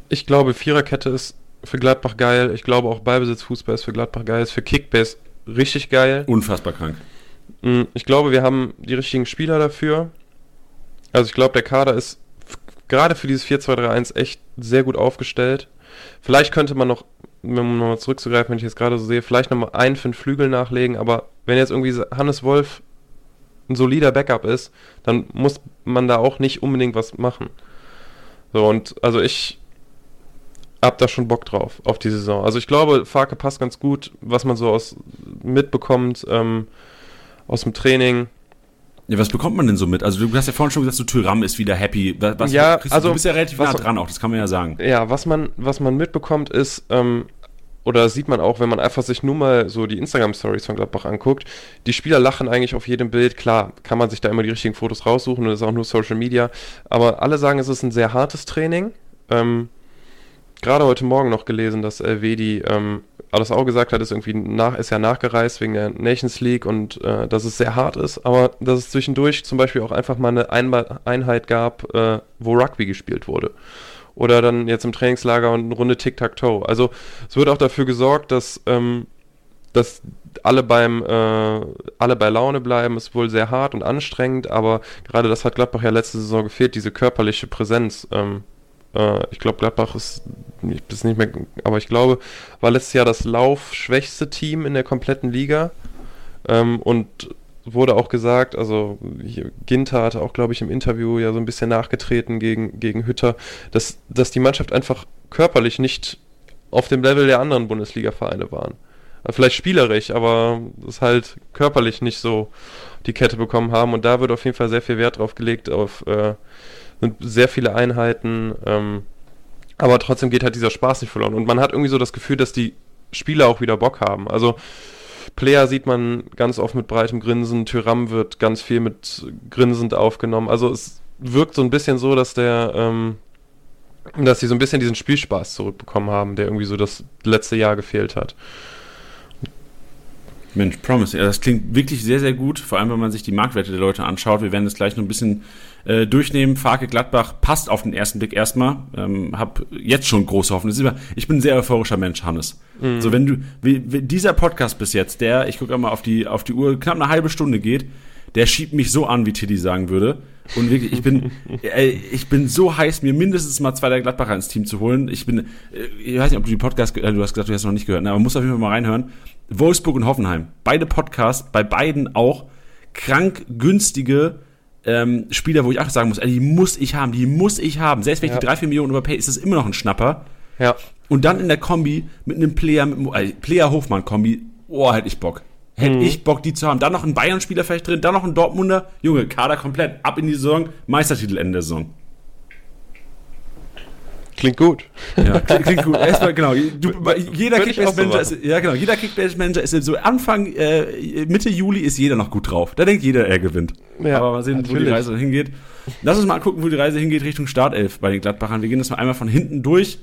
ich glaube, Viererkette ist für Gladbach geil. Ich glaube auch Ballbesitzfußball ist für Gladbach geil. Ist für Kickbase richtig geil. Unfassbar krank. Mm, ich glaube, wir haben die richtigen Spieler dafür. Also ich glaube, der Kader ist gerade für dieses 4-2-3-1 echt sehr gut aufgestellt. Vielleicht könnte man noch, um nochmal zurückzugreifen, wenn ich jetzt gerade so sehe, vielleicht nochmal einen für den Flügel nachlegen, aber wenn jetzt irgendwie Hannes Wolf ein solider Backup ist, dann muss man da auch nicht unbedingt was machen. So, und also ich hab da schon Bock drauf, auf die Saison. Also ich glaube, Farke passt ganz gut, was man so aus mitbekommt, ähm, aus dem Training. Ja, was bekommt man denn so mit? Also du hast ja vorhin schon gesagt, so Tyram ist wieder happy. Was, ja, du, also, du bist ja relativ nah dran auch, das kann man ja sagen. Ja, was man, was man mitbekommt ist, ähm, oder sieht man auch, wenn man einfach sich nur mal so die Instagram-Stories von Gladbach anguckt, die Spieler lachen eigentlich auf jedem Bild. Klar, kann man sich da immer die richtigen Fotos raussuchen und das ist auch nur Social Media. Aber alle sagen, es ist ein sehr hartes Training. Ähm, Gerade heute Morgen noch gelesen, dass Elvedi ähm, alles auch gesagt hat, ist irgendwie nach, ist ja nachgereist wegen der Nations League und äh, dass es sehr hart ist, aber dass es zwischendurch zum Beispiel auch einfach mal eine Einheit gab, äh, wo Rugby gespielt wurde oder dann jetzt im Trainingslager und eine Runde Tic-Tac-Toe. Also es wird auch dafür gesorgt, dass, ähm, dass alle beim äh, alle bei Laune bleiben, ist wohl sehr hart und anstrengend, aber gerade das hat Gladbach ja letzte Saison gefehlt, diese körperliche Präsenz. Ähm, äh, ich glaube, Gladbach ist, ist nicht mehr, aber ich glaube, war letztes Jahr das laufschwächste Team in der kompletten Liga. Ähm, und wurde auch gesagt, also Ginter hatte auch, glaube ich, im Interview ja so ein bisschen nachgetreten gegen, gegen Hütter, dass, dass die Mannschaft einfach körperlich nicht auf dem Level der anderen Bundesliga-Vereine waren. Vielleicht spielerisch, aber das halt körperlich nicht so die Kette bekommen haben. Und da wird auf jeden Fall sehr viel Wert drauf gelegt, auf äh, sehr viele Einheiten. Ähm, aber trotzdem geht halt dieser Spaß nicht verloren. Und man hat irgendwie so das Gefühl, dass die Spieler auch wieder Bock haben. Also Player sieht man ganz oft mit breitem Grinsen, Tyram wird ganz viel mit grinsend aufgenommen. Also es wirkt so ein bisschen so, dass der, ähm, dass sie so ein bisschen diesen Spielspaß zurückbekommen haben, der irgendwie so das letzte Jahr gefehlt hat. Mensch, Promise. Ja, das klingt wirklich sehr, sehr gut. Vor allem, wenn man sich die Marktwerte der Leute anschaut. Wir werden das gleich noch ein bisschen äh, durchnehmen. Farke Gladbach passt auf den ersten Blick erstmal. Ähm, hab jetzt schon große Hoffnung. Ich bin ein sehr euphorischer Mensch, Hannes. Mhm. So, wenn du, wie, wie dieser Podcast bis jetzt, der, ich gucke mal auf die, auf die Uhr, knapp eine halbe Stunde geht, der schiebt mich so an, wie Tiddy sagen würde. Und wirklich, ich bin, *laughs* äh, ich bin so heiß, mir mindestens mal zwei der Gladbacher ins Team zu holen. Ich bin, äh, ich weiß nicht, ob du die Podcast, äh, du hast gesagt, du hast noch nicht gehört, ne, aber muss auf jeden Fall mal reinhören. Wolfsburg und Hoffenheim, beide Podcasts, bei beiden auch krank günstige ähm, Spieler, wo ich auch sagen muss, ey, die muss ich haben, die muss ich haben. Selbst wenn ich ja. die 3, 4 Millionen überpay, ist das immer noch ein Schnapper. Ja. Und dann in der Kombi mit einem Player, mit, äh, Player-Hofmann-Kombi, oh, hätte ich Bock. Hätte mhm. ich Bock, die zu haben. Dann noch ein Bayern-Spieler vielleicht drin, dann noch ein Dortmunder. Junge, Kader komplett. Ab in die Saison, Meistertitel Ende der Saison. Klingt gut. Ja, *laughs* klingt, gut. Erstmal, genau. Du, jeder Kickbase-Manager ist, ja, genau. Jeder Kickbase-Manager ist so Anfang, äh, Mitte Juli ist jeder noch gut drauf. Da denkt jeder, er gewinnt. Ja, Aber mal sehen, natürlich. wo die Reise hingeht. Lass uns mal gucken, wo die Reise hingeht Richtung Startelf bei den Gladbachern. Wir gehen das mal einmal von hinten durch,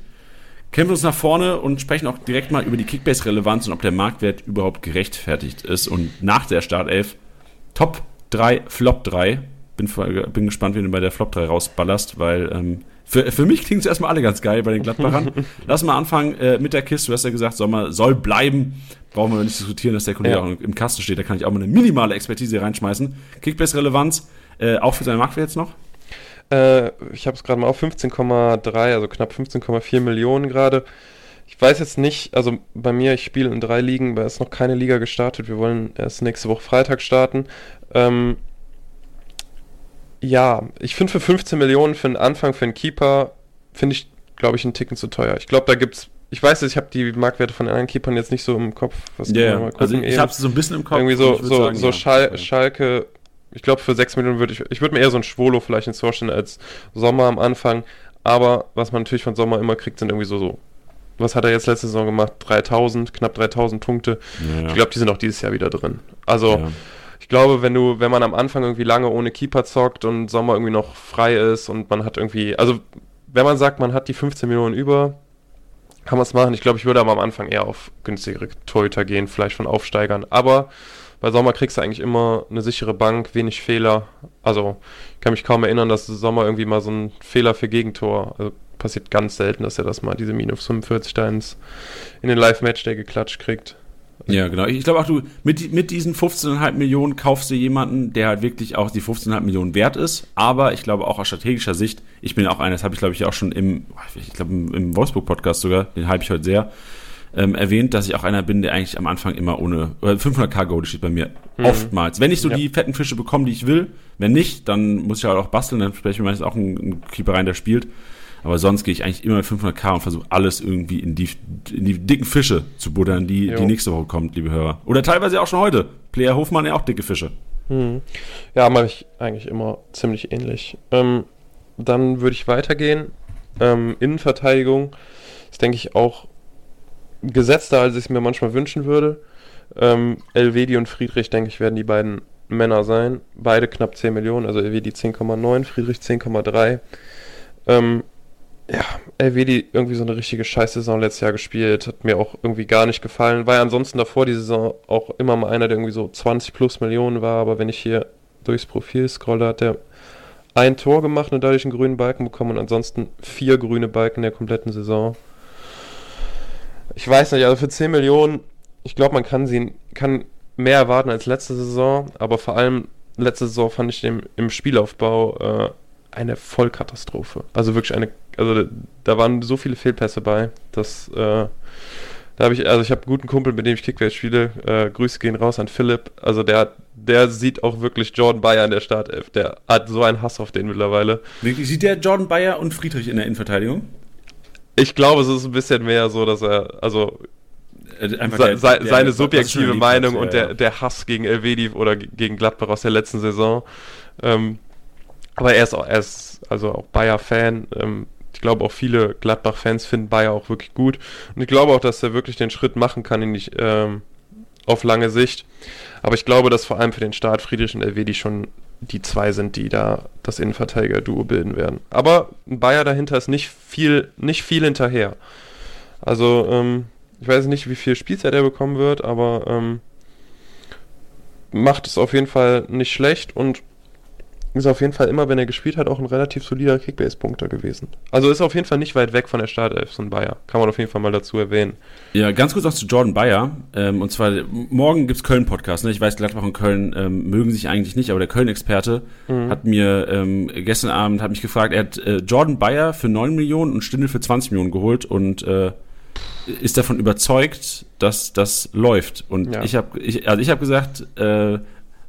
kämpfen uns nach vorne und sprechen auch direkt mal über die Kickbase-Relevanz und ob der Marktwert überhaupt gerechtfertigt ist. Und nach der Startelf Top 3, Flop 3. Bin, bin gespannt, wie du bei der Flop 3 rausballerst, weil ähm, Für, für mich klingt es erstmal alle ganz geil bei den Gladbachern. *laughs* Lass mal anfangen äh, mit der Kiste. Du hast ja gesagt, Sommer soll bleiben. Brauchen wir nicht diskutieren, dass der Kollege Ja. auch im Kasten steht. Da kann ich auch mal eine minimale Expertise reinschmeißen. Kickbase-Relevanz, äh, auch für seine Marktwert jetzt noch? Äh, ich habe es gerade mal auf 15,3, also knapp 15,4 Millionen gerade. Ich weiß jetzt nicht, also bei mir, ich spiele in drei Ligen, da ist noch keine Liga gestartet. Wir wollen erst nächste Woche Freitag starten. Ähm, ja, ich finde für 15 Millionen für einen Anfang, für einen Keeper, finde ich, glaube ich, einen Ticken zu teuer. Ich glaube, da gibt's, ich weiß, ich habe die Marktwerte von den anderen Keepern jetzt nicht so im Kopf. Was mal Also gucken ich eben? habe es so ein bisschen im Kopf. Irgendwie so, ich so, sagen, so ja. Schal Schalke, ich glaube für 6 Millionen würde ich, ich würde mir eher so ein Schwolo vielleicht ins vorstellen als Sommer am Anfang, aber was man natürlich von Sommer immer kriegt, sind irgendwie so, so was hat er jetzt letzte Saison gemacht? 3000, knapp 3000 Punkte. Ja, ja. Ich glaube, die sind auch dieses Jahr wieder drin. Also, Ja. Ich glaube, wenn du, wenn man am Anfang irgendwie lange ohne Keeper zockt und Sommer irgendwie noch frei ist und man hat irgendwie, also wenn man sagt, man hat die 15 Millionen über, kann man es machen. Ich glaube, ich würde aber am Anfang eher auf günstigere Torhüter gehen, vielleicht von Aufsteigern. Aber bei Sommer kriegst du eigentlich immer eine sichere Bank, wenig Fehler. Also ich kann mich kaum erinnern, dass Sommer irgendwie mal so ein Fehler für Gegentor, also passiert ganz selten, dass er das mal, diese Minus 45 da ins, in den Live-Matchday geklatscht kriegt. Ja, genau. Ich glaube auch, du mit, mit diesen 15,5 Millionen kaufst du jemanden, der halt wirklich auch die 15,5 Millionen wert ist. Aber ich glaube auch aus strategischer Sicht, ich bin auch einer, das habe ich glaube ich auch schon im, ich glaube im, Wolfsburg-Podcast sogar, den hype ich heute sehr, ähm, erwähnt, dass ich auch einer bin, der eigentlich am Anfang immer ohne, oder 500k Gold steht bei mir oftmals. Wenn ich so Ja. die fetten Fische bekomme, die ich will, wenn nicht, dann muss ich halt auch basteln, dann spreche ich mir meistens auch einen, einen Keeper rein, der spielt. Aber sonst gehe ich eigentlich immer mit 500k und versuche alles irgendwie in die, in die dicken Fische zu buddern, die, Jo. die nächste Woche kommt, liebe Hörer. Oder teilweise auch schon heute. Player Hofmann ja auch dicke Fische. Hm. Ja, mache ich eigentlich immer ziemlich ähnlich. Ähm, dann würde ich weitergehen. Ähm, Innenverteidigung ist, denke ich, auch gesetzter, als ich es mir manchmal wünschen würde. Ähm, Elvedi und Friedrich, denke ich, werden die beiden Männer sein. Beide knapp 10 Millionen, also Elvedi 10,9, Friedrich 10,3. Ähm, ja, Elvedi irgendwie so eine richtige Scheißsaison letztes Jahr gespielt, hat mir auch irgendwie gar nicht gefallen. War ja ansonsten davor die Saison auch immer mal einer, der irgendwie so 20 plus Millionen war, aber wenn ich hier durchs Profil scrolle, hat er ein Tor gemacht und dadurch einen grünen Balken bekommen und ansonsten vier grüne Balken der kompletten Saison. Ich weiß nicht, also für 10 Millionen, ich glaube, man kann sie kann mehr erwarten als letzte Saison, aber vor allem letzte Saison fand ich den im Spielaufbau äh, eine Vollkatastrophe. Also wirklich eine, also da waren so viele Fehlpässe bei, dass äh, da habe ich, also ich habe einen guten Kumpel, mit dem ich Kickbase spiele. Äh, Grüße gehen raus an Philipp. Also der, der sieht auch wirklich Jordan Bayer in der Startelf. Der hat so einen Hass auf den mittlerweile. Wirklich, sieht der Jordan Bayer und Friedrich in der Innenverteidigung? Ich glaube, es ist ein bisschen mehr so, dass er, also Äh, se, se, seine subjektive ein Meinung und der, der Hass gegen Elvedi oder ge- gegen Gladbach aus der letzten Saison. Ähm, aber er ist auch, er ist also auch Bayer-Fan. Ähm, ich glaube auch viele Gladbach-Fans finden Bayer auch wirklich gut. Und ich glaube auch, dass er wirklich den Schritt machen kann in die, ähm, auf lange Sicht. Aber ich glaube, dass vor allem für den Start Friedrich und Elvedi schon die zwei sind, die da das Innenverteidiger-Duo bilden werden. Aber Bayer dahinter ist nicht viel, nicht viel hinterher. Also, ähm, ich weiß nicht, wie viel Spielzeit er bekommen wird, aber ähm, macht es auf jeden Fall nicht schlecht und ist auf jeden Fall immer, wenn er gespielt hat, auch ein relativ solider Kickbase-Punkter gewesen. Also ist auf jeden Fall nicht weit weg von der Startelf, so ein Bayer. Kann man auf jeden Fall mal dazu erwähnen. Ja, ganz kurz noch zu Jordan Bayer. Ähm, und zwar, morgen gibt's Köln-Podcast. Ne? Ich weiß, Gladbach und Köln ähm, mögen sich eigentlich nicht, aber der Köln-Experte hat mir ähm, gestern Abend hat mich gefragt, er hat äh, Jordan Bayer für 9 Millionen und Stindl für 20 Millionen geholt und äh, ist davon überzeugt, dass das läuft. Und Ja. ich habe ich, also ich hab gesagt, äh,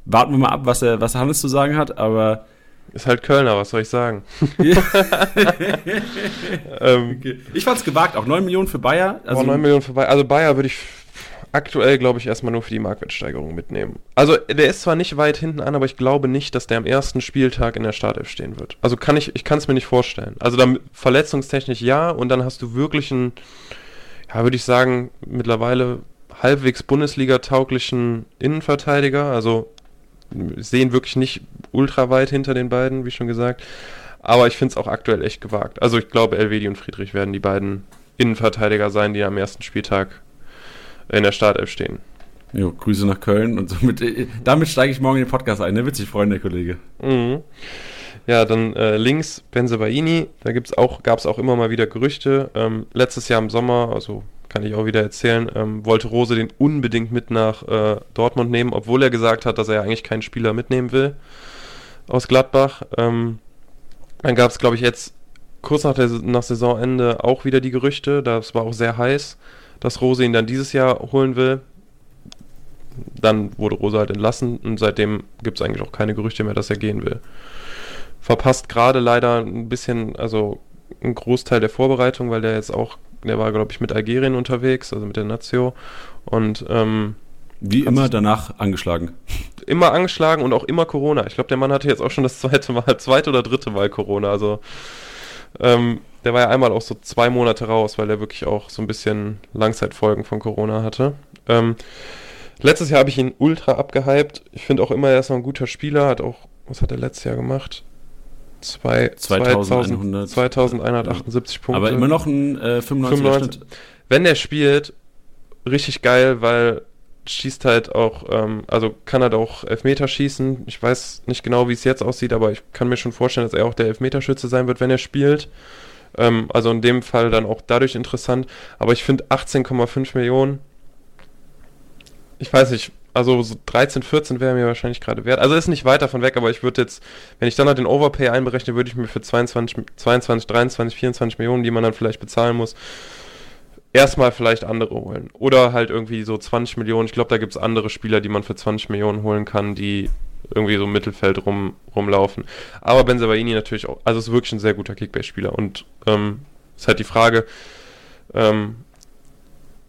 warten wir mal ab, was er was Hannes zu sagen hat, aber Ist halt Kölner, was soll ich sagen? *laughs* ähm, ich fand's gewagt, auch 9 Millionen für Bayer. also 9 Millionen vorbei. Also Bayer würde ich aktuell, glaube ich, erstmal nur für die Marktwertsteigerung mitnehmen. Also der ist zwar nicht weit hinten an, aber ich glaube nicht, dass der am ersten Spieltag in der Startelf stehen wird. Also kann ich, ich kann es mir nicht vorstellen. Also dann verletzungstechnisch ja und dann hast du wirklich einen, ja, würde ich sagen, mittlerweile halbwegs Bundesliga-tauglichen Innenverteidiger. Also sehen wirklich nicht ultra weit hinter den beiden, wie schon gesagt. Aber ich finde es auch aktuell echt gewagt. Also ich glaube, Elvedi und Friedrich werden die beiden Innenverteidiger sein, die am ersten Spieltag in der Startelf stehen. Jo, Grüße nach Köln und somit, äh, damit steige ich morgen in den Podcast ein. Ne? Witzig, Freunde, der Kollege. Mhm. Ja, dann äh, links Benzebaini, da gibt's auch, gab es auch immer mal wieder Gerüchte. Ähm, letztes Jahr im Sommer, also kann ich auch wieder erzählen, ähm, wollte Rose den unbedingt mit nach äh, Dortmund nehmen, obwohl er gesagt hat, dass er ja eigentlich keinen Spieler mitnehmen will aus Gladbach. Ähm, dann gab es, glaube ich, jetzt kurz nach, der, nach Saisonende auch wieder die Gerüchte, das war auch sehr heiß, dass Rose ihn dann dieses Jahr holen will. Dann wurde Rose halt entlassen und seitdem gibt es eigentlich auch keine Gerüchte mehr, dass er gehen will. Verpasst gerade leider ein bisschen, also einen Großteil der Vorbereitung, weil der jetzt auch, der war, glaube ich, mit Algerien unterwegs, also mit der Nazio. Und ähm, wie immer danach angeschlagen. Immer angeschlagen und auch immer Corona. Ich glaube, der Mann hatte jetzt auch schon das zweite Mal, *laughs* zweite oder dritte Mal Corona. Also ähm, der war ja einmal auch so zwei Monate raus, weil er wirklich auch so ein bisschen Langzeitfolgen von Corona hatte. Ähm, letztes Jahr habe ich ihn ultra abgehypt. Ich finde auch immer, er ist noch ein guter Spieler. Hat auch, was hat er letztes Jahr gemacht? Zwei, 2100. 2178 Punkte. Aber immer noch ein äh, 95, 95. Wenn der spielt, richtig geil, weil schießt halt auch, ähm, also kann halt auch Elfmeter schießen. Ich weiß nicht genau, wie es jetzt aussieht, aber ich kann mir schon vorstellen, dass er auch der Elfmeterschütze sein wird, wenn er spielt. Ähm, also in dem Fall dann auch dadurch interessant. Aber ich finde 18,5 Millionen, ich weiß nicht, also so 13, 14 wäre mir wahrscheinlich gerade wert. Also ist nicht weit davon weg, aber ich würde jetzt, wenn ich dann halt den Overpay einberechne, würde ich mir für 22, 22, 23, 24 Millionen, die man dann vielleicht bezahlen muss, erstmal vielleicht andere holen. Oder halt irgendwie so 20 Millionen. Ich glaube, da gibt es andere Spieler, die man für 20 Millionen holen kann, die irgendwie so im Mittelfeld rum, rumlaufen. Aber Benzabaini natürlich auch, also ist wirklich ein sehr guter Kickbase-Spieler. Und ähm, ist halt die Frage, ähm,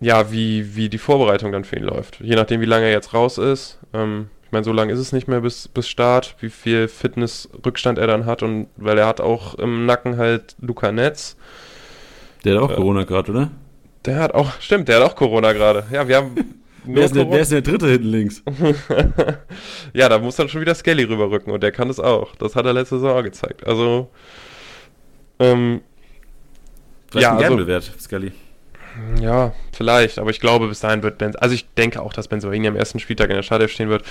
ja, wie, wie die Vorbereitung dann für ihn läuft. Je nachdem, wie lange er jetzt raus ist. Ähm, ich meine, so lange ist es nicht mehr bis, bis Start, wie viel Fitnessrückstand er dann hat. Und weil er hat auch im Nacken halt Luca Netz. Der hat auch äh, Corona gerade, oder? Der hat auch, stimmt, der hat auch Corona gerade. Ja, wir haben. *laughs* wer, ist der, wer ist der dritte hinten links? *laughs* ja, da muss dann schon wieder Skelly rüberrücken und der kann es auch. Das hat er letzte Saison gezeigt. Also. Ähm, Vielleicht ja, ein also, wert, Skelly. Ja, vielleicht, aber ich glaube, bis dahin wird Ben. Also ich denke auch, dass Benzoini am ersten Spieltag in der Startelf stehen wird.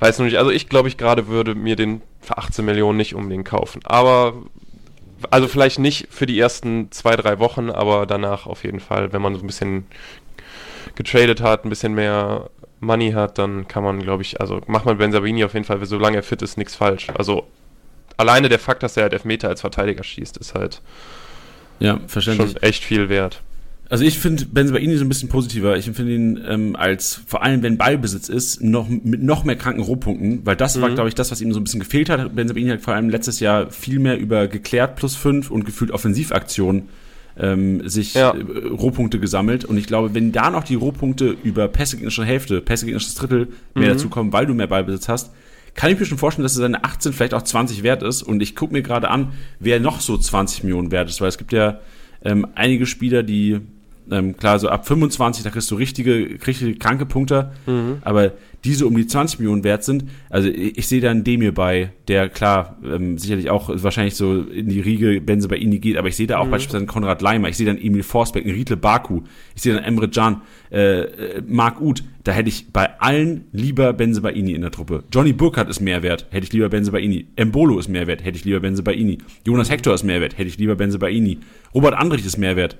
Weiß noch nicht. Also ich glaube, ich gerade würde mir den für 18 Millionen nicht unbedingt kaufen. Aber also vielleicht nicht für die ersten zwei, drei Wochen, aber danach auf jeden Fall, wenn man so ein bisschen getradet hat, ein bisschen mehr Money hat, dann kann man, glaube ich, also macht man Ben Sabini auf jeden Fall, solange er fit ist, nichts falsch. Also alleine der Fakt, dass er halt Elfmeter als Verteidiger schießt, ist halt ja, verständlich. schon echt viel wert. Also ich finde Benzabaini so ein bisschen positiver. Ich finde ihn ähm, als, vor allem wenn Ballbesitz ist, noch mit noch mehr kranken Rohpunkten, weil das mhm. war, glaube ich, das, was ihm so ein bisschen gefehlt hat. Benzabaini hat vor allem letztes Jahr viel mehr über geklärt plus fünf und gefühlt Offensivaktionen ähm, sich ja. äh, Rohpunkte gesammelt. Und ich glaube, wenn da noch die Rohpunkte über Pässe gegnerische Hälfte, Pässe gegnerisches Drittel mehr mhm. dazu kommen, weil du mehr Ballbesitz hast, kann ich mir schon vorstellen, dass er seine 18 vielleicht auch 20 wert ist. Und ich gucke mir gerade an, wer noch so 20 Millionen wert ist, weil es gibt ja ähm, einige Spieler, die ähm, klar, so ab 25, da kriegst du richtige, richtige kranke Punkte, mhm. aber die so um die 20 Millionen wert sind, also ich, ich sehe da einen Demir bei, der klar, ähm, sicherlich auch wahrscheinlich so in die Riege Benze bei Ihnen geht, aber ich sehe da auch mhm. beispielsweise einen Konrad Leimer, ich sehe dann Emil Forsbeck, einen Riedle Baku, ich sehe dann Emre Can, äh, äh, Marc Uth, da hätte ich bei allen lieber Benze Baini in der Truppe. Johnny Burkhardt ist mehr wert, hätte ich lieber Benze Baini. Embolo ist mehr wert, hätte ich lieber Benze Baini. Jonas Hector ist mehr wert, hätte ich lieber Benze Baini. Robert Andrich ist mehr wert.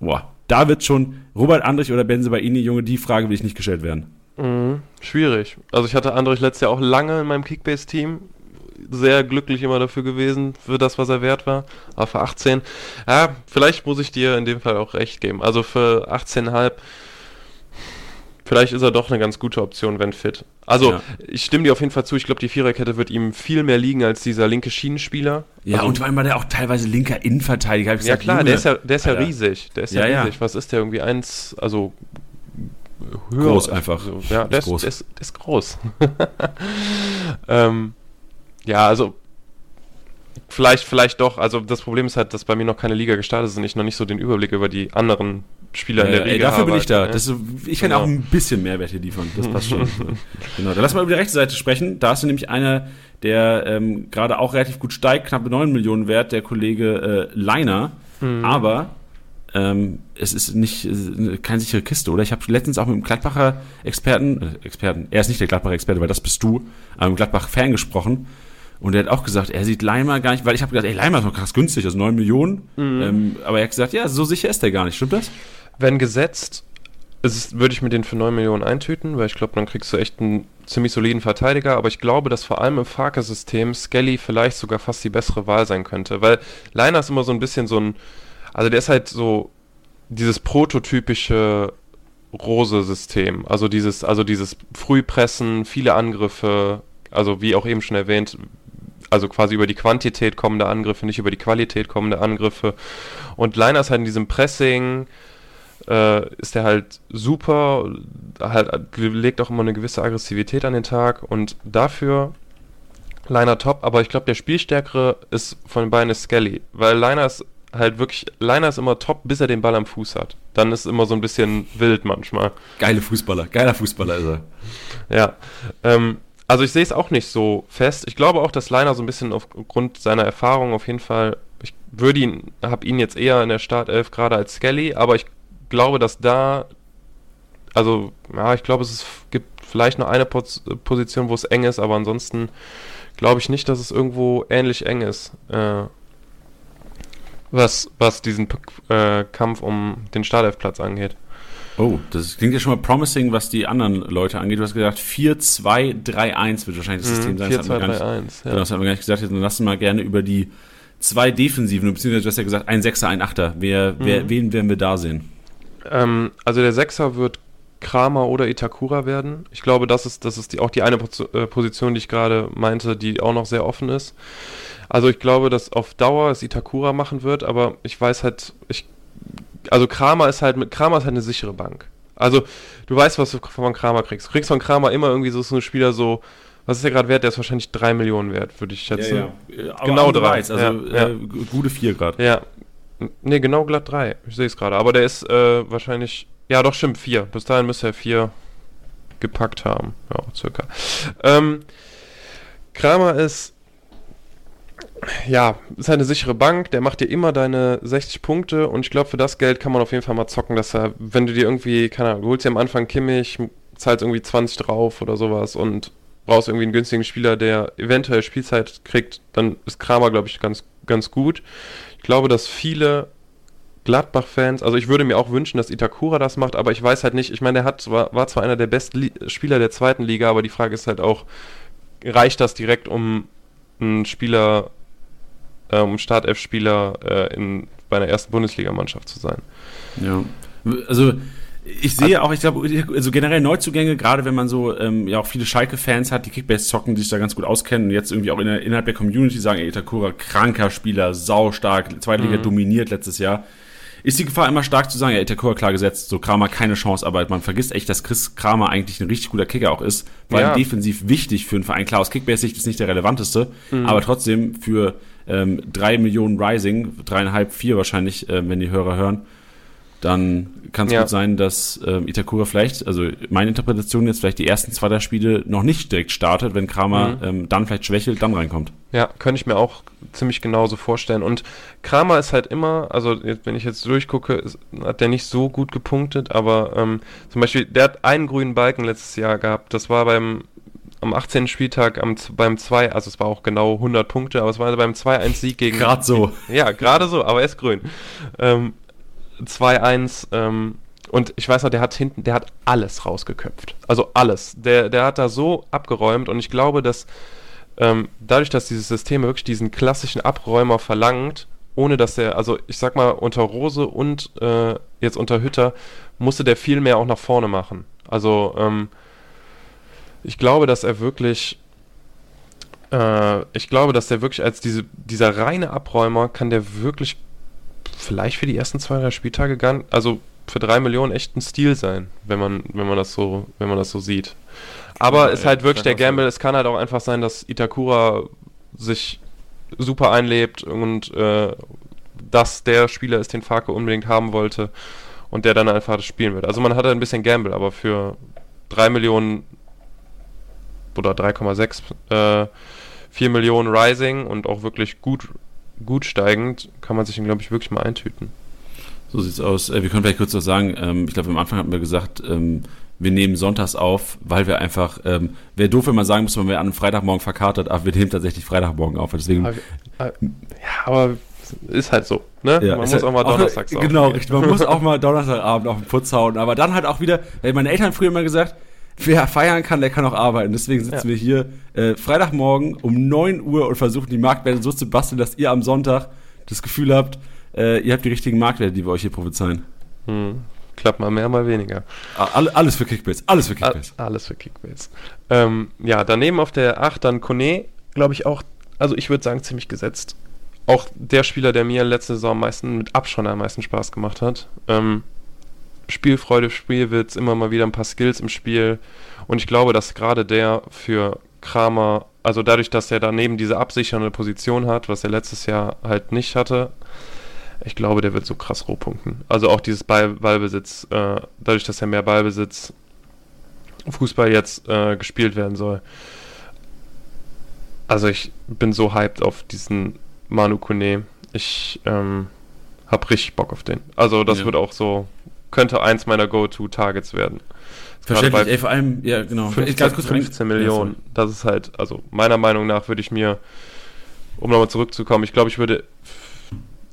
Boah, da wird schon Robert Andrich oder Benze bei Ihnen, Junge, die Frage will ich nicht gestellt werden. Mhm, schwierig. Also ich hatte Andrich letztes Jahr auch lange in meinem Kickbase-Team. Sehr glücklich immer dafür gewesen, für das, was er wert war. Aber für 18, ja, vielleicht muss ich dir in dem Fall auch recht geben. Also für 18,5 Vielleicht ist er doch eine ganz gute Option, wenn fit. Also, ja. ich stimme dir auf jeden Fall zu. Ich glaube, die Viererkette wird ihm viel mehr liegen als dieser linke Schienenspieler. Ja, also, und vor allem war der auch teilweise linker Innenverteidiger. ja, klar, der ist ja, der ist ja riesig. Der ist ja, ja riesig. Was ist der irgendwie eins, also höher. Groß einfach. Also, ja, der ist, groß. Der ist, der ist groß. *laughs* ähm, ja, also vielleicht, vielleicht doch. Also das Problem ist halt, dass bei mir noch keine Liga gestartet ist und ich noch nicht so den Überblick über die anderen Spieler in der Liga ey, dafür habe. bin ich da. Ne? Das, ich kann genau. auch ein bisschen Mehrwert hier liefern. Das passt schon. *laughs* genau. Dann lass mal über die rechte Seite sprechen. Da hast du nämlich einer, der ähm, gerade auch relativ gut steigt, knappe 9 Millionen wert, der Kollege äh, Leiner. Mhm. Aber ähm, es ist nicht äh, keine sichere Kiste, oder? Ich habe letztens auch mit einem Gladbacher Experten, äh, Experten, er ist nicht der Gladbacher Experte, weil das bist du, aber mit Gladbach-Fan gesprochen. Und er hat auch gesagt, er sieht Leimer gar nicht, weil ich habe gedacht, ey, Leimer ist noch krass günstig, also 9 Millionen. Mhm. Ähm, aber er hat gesagt, ja, so sicher ist der gar nicht. Stimmt das? Wenn gesetzt, ist, würde ich mir den für 9 Millionen eintüten, weil ich glaube, dann kriegst du echt einen ziemlich soliden Verteidiger. Aber ich glaube, dass vor allem im Farker-System Skelly vielleicht sogar fast die bessere Wahl sein könnte. Weil Leiner ist immer so ein bisschen so ein. Also der ist halt so dieses prototypische Rose-System. Also dieses, also dieses Frühpressen, viele Angriffe, also wie auch eben schon erwähnt, also quasi über die Quantität kommende Angriffe, nicht über die Qualität kommende Angriffe. Und Leiner ist halt in diesem Pressing, äh, ist er halt super, halt legt auch immer eine gewisse Aggressivität an den Tag und dafür Liner top, aber ich glaube, der Spielstärkere ist von den beiden ist Skelly, weil Liner ist halt wirklich, Liner ist immer top, bis er den Ball am Fuß hat. Dann ist immer so ein bisschen wild manchmal. Geile Fußballer, geiler Fußballer ist er. Ja, ähm, also ich sehe es auch nicht so fest. Ich glaube auch, dass Liner so ein bisschen aufgrund seiner Erfahrung auf jeden Fall, ich würde ihn, habe ihn jetzt eher in der Startelf gerade als Skelly, aber ich glaube, dass da, also ja, ich glaube, es ist, gibt vielleicht nur eine Pos Position, wo es eng ist, aber ansonsten glaube ich nicht, dass es irgendwo ähnlich eng ist. Äh, was, was diesen äh, Kampf um den Startelfplatz angeht. Oh, das klingt ja schon mal promising, was die anderen Leute angeht. Du hast gesagt, 4-2-3-1 wird wahrscheinlich das System Mhm, sein. 4, das 2, hat man gar 3, nicht, 1. genau, Ja. das haben wir gar nicht gesagt. Dann lassen wir mal gerne über die zwei Defensiven, beziehungsweise du hast ja gesagt, ein Sechser, ein Achter. Wer, wer, Mhm. wen werden wir da sehen? Ähm, also der Sechser wird Kramer oder Itakura werden. Ich glaube, das ist, das ist die, auch die eine äh, Position, die ich gerade meinte, die auch noch sehr offen ist. Also ich glaube, dass auf Dauer es Itakura machen wird, aber ich weiß halt, ich, also Kramer ist halt, mit Kramer ist halt eine sichere Bank. Also du weißt, was du von Kramer kriegst. Du kriegst von Kramer immer irgendwie so, so ein Spieler so, was ist der gerade wert? Der ist wahrscheinlich 3 Millionen wert, würde ich schätzen. Aber Genau du drei. weißt, also Ja, ja. Äh, gute vier gerade. Ja. Ne, genau glatt 3. Ich sehe es gerade. Aber der ist äh, wahrscheinlich. Ja, doch, stimmt, 4. Bis dahin müsste er 4 gepackt haben. Ja, circa. Ähm, Kramer ist. Ja, ist halt eine sichere Bank. Der macht dir immer deine 60 Punkte. Und ich glaube, für das Geld kann man auf jeden Fall mal zocken, dass er, wenn du dir irgendwie, keine Ahnung, du holst dir am Anfang Kimmich, zahlst irgendwie 20 drauf oder sowas und brauchst irgendwie einen günstigen Spieler, der eventuell Spielzeit kriegt, dann ist Kramer, glaube ich, ganz, ganz gut. Ich glaube, dass viele Gladbach-Fans, also ich würde mir auch wünschen, dass Itakura das macht, aber ich weiß halt nicht, ich meine, der hat zwar, war zwar einer der besten Spieler der zweiten Liga, aber die Frage ist halt auch, reicht das direkt, um einen Spieler, um Startelf-Spieler äh, in, bei einer ersten Bundesligamannschaft zu sein? Ja. Also ich sehe auch, ich glaube, also generell Neuzugänge, gerade wenn man so ähm, ja auch viele Schalke-Fans hat, die Kickbase zocken, die sich da ganz gut auskennen und jetzt irgendwie auch in der, innerhalb der Community sagen, ey, Itakura, kranker Spieler, saustark, zweite Liga Mhm. dominiert letztes Jahr. Ist die Gefahr immer stark zu sagen, ja, Itakura klar gesetzt, so Kramer keine Chance, aber man vergisst echt, dass Chris Kramer eigentlich ein richtig guter Kicker auch ist, weil Ja. defensiv wichtig für einen Verein. Klar, aus Kickbase-Sicht ist nicht der relevanteste, aber trotzdem für ähm, drei Millionen Rising, dreieinhalb, vier wahrscheinlich, äh, wenn die Hörer hören, dann kann es Ja. gut sein, dass ähm, Itakura vielleicht, also meine Interpretation jetzt, vielleicht die ersten zwei, drei Spiele noch nicht direkt startet, wenn Kramer Mhm. ähm, dann vielleicht schwächelt, dann reinkommt. Ja, könnte ich mir auch ziemlich genauso vorstellen. Und Kramer ist halt immer, also jetzt, wenn ich jetzt durchgucke, ist, hat der nicht so gut gepunktet, aber ähm, zum Beispiel, der hat einen grünen Balken letztes Jahr gehabt. Das war beim am 18. Spieltag am, beim 2, also es war auch genau 100 Punkte, aber es war beim 2-1-Sieg gegen Gerade so. ja, gerade so, aber er ist grün. Ähm, 2-1, ähm, und ich weiß noch, der hat hinten, der hat alles rausgeköpft. Also alles. Der, der hat da so abgeräumt und ich glaube, dass ähm, dadurch, dass dieses System wirklich diesen klassischen Abräumer verlangt, ohne dass er, also ich sag mal, unter Rose und äh, jetzt unter Hütter, musste der viel mehr auch nach vorne machen. Also, ähm, ich glaube, dass er wirklich äh, ich glaube, dass der wirklich als diese, dieser reine Abräumer kann der wirklich vielleicht für die ersten zwei, drei Spieltage gar also für drei Millionen echt ein Stil sein, wenn man, wenn man das so, wenn man das so sieht. Aber Ja, ist halt wirklich der. Gamble, es kann halt auch einfach sein, dass Itakura sich super einlebt und äh, dass der Spieler ist, den Farke unbedingt haben wollte und der dann einfach das spielen wird. Also man hat halt ein bisschen Gamble, aber für 3 Millionen oder 3,6 äh, 4 Millionen Rising und auch wirklich gut, gut steigend, kann man sich ihn, glaube ich, wirklich mal eintüten. So sieht's aus. Äh, wir können vielleicht kurz noch sagen, ähm, ich glaube, am Anfang hatten wir gesagt, ähm, wir nehmen sonntags auf, weil wir einfach, ähm, wäre doof, wenn man sagen muss, man wäre an einem Freitagmorgen verkatert, aber wir nehmen tatsächlich Freitagmorgen auf. Deswegen, Aber, äh, ja, aber ist halt so. Ne? Ja, Man muss halt auch mal donnerstags auch, Genau, richtig. Man muss auch mal Donnerstagabend auf den Putz hauen. Aber dann halt auch wieder, weil meine Eltern früher immer gesagt, wer feiern kann, der kann auch arbeiten. Deswegen sitzen Ja. wir hier äh, Freitagmorgen um 9 Uhr und versuchen die Marktwerte so zu basteln, dass ihr am Sonntag das Gefühl habt, äh, ihr habt die richtigen Marktwerte, die wir euch hier prophezeien. Hm. Klappt mal mehr, mal weniger. Alle, alles für Kickbase, alles für All, Kickbase. alles für Kickbase. Ähm, ja, daneben auf der 8 dann Kone, glaube ich auch, also ich würde sagen, ziemlich gesetzt. Auch der Spieler, der mir letzte Saison am meisten mit Abstand am meisten Spaß gemacht hat. Ähm, Spielfreude, Spielwitz, immer mal wieder ein paar Skills im Spiel. Und ich glaube, dass gerade der für Kramer, also dadurch, dass er daneben diese absichernde Position hat, was er letztes Jahr halt nicht hatte, ich glaube, der wird so krass rohpunkten. Also auch dieses Ball, Ballbesitz, äh, dadurch, dass er mehr Ballbesitz Fußball jetzt äh, gespielt werden soll. Also ich bin so hyped auf diesen Manu Kone. Ich ähm, hab richtig Bock auf den. Also das Ja. wird auch so, könnte eins meiner Go-To-Targets werden. Verständlich, ey, vor allem, ja, genau. 15, Ganz kurz- 15 Millionen. Das ist halt, also meiner Meinung nach würde ich mir, um nochmal zurückzukommen, ich glaube, ich würde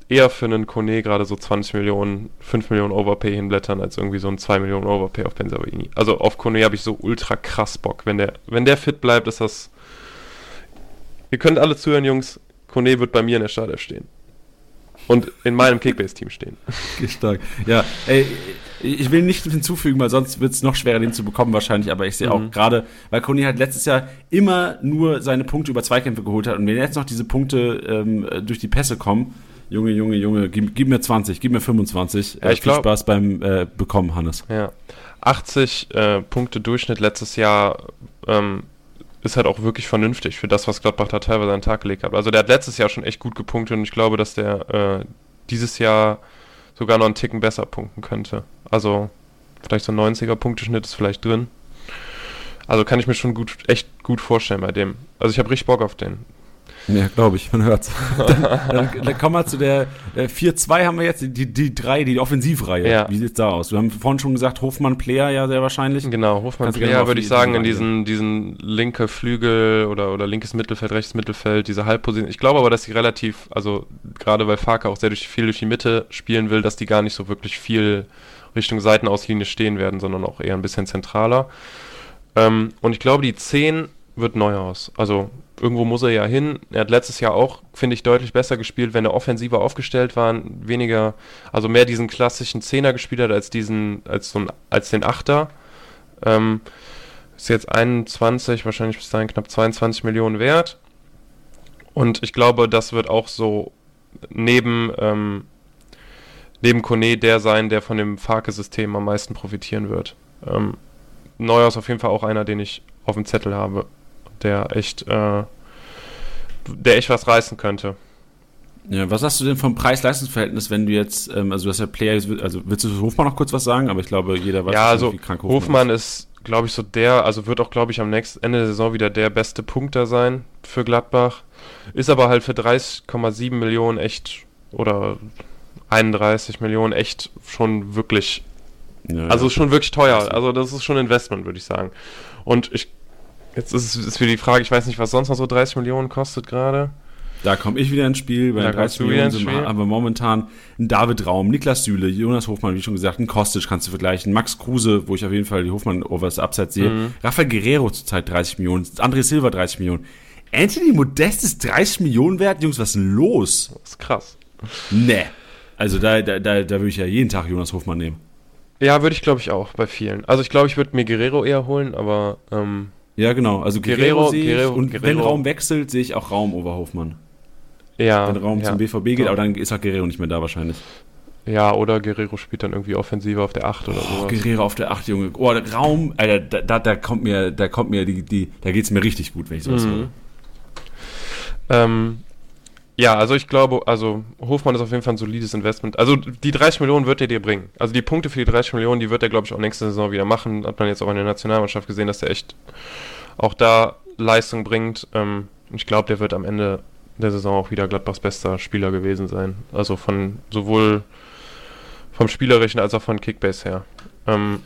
eher für einen Kone gerade so 20 Millionen, 5 Millionen Overpay hinblättern, als irgendwie so ein 2 Millionen Overpay auf Benzabaini. Also auf Kone habe ich so ultra krass Bock. Wenn der, wenn der fit bleibt, ist das. Ihr könnt alle zuhören, Jungs. Kone wird bei mir in der Startelf stehen. Und in meinem Kickbase-Team stehen. Stark. Ja, ey, ich will nicht hinzufügen, weil sonst wird es noch schwerer, den zu bekommen wahrscheinlich, aber ich sehe auch Mhm. gerade, weil Kone halt letztes Jahr immer nur seine Punkte über Zweikämpfe geholt hat und wenn jetzt noch diese Punkte ähm, durch die Pässe kommen, Junge, Junge, Junge, gib, gib mir 20, gib mir 25. Ja, ich viel glaub- Spaß beim äh, Bekommen, Hannes. Ja. 80 äh, Punkte Durchschnitt letztes Jahr ähm, ist halt auch wirklich vernünftig für das, was Gladbach da teilweise an den Tag gelegt hat. Also der hat letztes Jahr schon echt gut gepunktet und ich glaube, dass der äh, dieses Jahr sogar noch einen Ticken besser punkten könnte. Also vielleicht so ein 90er Punkteschnitt ist vielleicht drin. Also kann ich mir schon gut, echt gut vorstellen bei dem. Also ich habe richtig Bock auf den. Ja, glaube ich, man hört's. *laughs* dann, dann, dann kommen wir zu der äh, 4-2 haben wir jetzt, die, die drei, die Offensivreihe. Ja. Wie sieht's da aus? Wir haben vorhin schon gesagt, Hofmann Player ja sehr wahrscheinlich. Genau, Hofmann Player würde ich sagen, in diesen, diesen linke Flügel oder, oder linkes Mittelfeld, rechtes Mittelfeld, diese Halbposition. Ich glaube aber, dass die relativ, also gerade weil Farke auch sehr durch, viel durch die Mitte spielen will, dass die gar nicht so wirklich viel Richtung Seitenauslinie stehen werden, sondern auch eher ein bisschen zentraler. Ähm, und ich glaube, die 10 wird Neuhaus. Also irgendwo muss er ja hin. Er hat letztes Jahr auch, finde ich, deutlich besser gespielt, wenn er offensiver aufgestellt war, weniger, also mehr diesen klassischen Zehner gespielt hat als diesen, als so ein, als den Achter. Ähm, ist jetzt 21, wahrscheinlich bis dahin knapp 22 Millionen wert. Und ich glaube, das wird auch so neben, ähm, neben Kone der sein, der von dem Farke-System am meisten profitieren wird. Ähm, Neuhaus auf jeden Fall auch einer, den ich auf dem Zettel habe, der echt, äh, der echt was reißen könnte. Ja, was hast du denn vom Preis-Leistungs-Verhältnis, wenn du jetzt, ähm, also du hast ja Player, also willst du Hofmann noch kurz was sagen? Aber ich glaube, jeder weiß, ja, also wie krank Hofmann ist, glaube ich, so der, also wird auch, glaube ich, am nächsten Ende der Saison wieder der beste Punkter sein für Gladbach. Ist aber halt für 30,7 Millionen echt oder 31 Millionen echt schon wirklich, Ja, also ja. schon wirklich teuer. Also das ist schon Investment, würde ich sagen. Und ich, jetzt ist es wieder die Frage, ich weiß nicht, was sonst noch so 30 Millionen kostet gerade. Da komme ich wieder ins Spiel. Kommst 30 du wieder Millionen sind wir momentan einen David Raum, Niklas Süle, Jonas Hofmann, wie schon gesagt, einen Kostic kannst du vergleichen, Max Kruse, wo ich auf jeden Fall die Hofmann-Overs Abseits sehe, Mhm. Rafael Guerrero zurzeit 30 Millionen, André Silva 30 Millionen. Anthony Modest ist 30 Millionen wert? Jungs, was ist denn los? Das ist krass. Ne. Also da, da, da, da würde ich ja jeden Tag Jonas Hofmann nehmen. Ja, würde ich glaube ich auch bei vielen. Also ich glaube, ich würde mir Guerrero eher holen, aber ähm, Ja, genau. Also Guerrero, Guerrero- sehe ich. Guerrero- und wenn Guerrero- Raum wechselt, sehe ich auch Raum over Hofmann. ja. Wenn Raum ja. zum BVB geht, aber dann ist auch Guerrero nicht mehr da wahrscheinlich. Ja, oder Guerrero spielt dann irgendwie offensiver auf der 8 oder Oh, sowas. Guerrero auf der 8, Junge. Oh, Raum, Alter, da, da, da kommt mir, da kommt mir die, die, da geht's mir richtig gut, wenn ich sowas Mhm. höre. Ähm, ja, also ich glaube, also Hofmann ist auf jeden Fall ein solides Investment. Also die 30 Millionen wird er dir bringen. Also die Punkte für die 30 Millionen, die wird er, glaube ich, auch nächste Saison wieder machen. Hat man jetzt auch in der Nationalmannschaft gesehen, dass er echt auch da Leistung bringt. Ähm, ich glaube, der wird am Ende der Saison auch wieder Gladbachs bester Spieler gewesen sein. Also von sowohl vom Spielerischen als auch von Kickbase her. Ähm,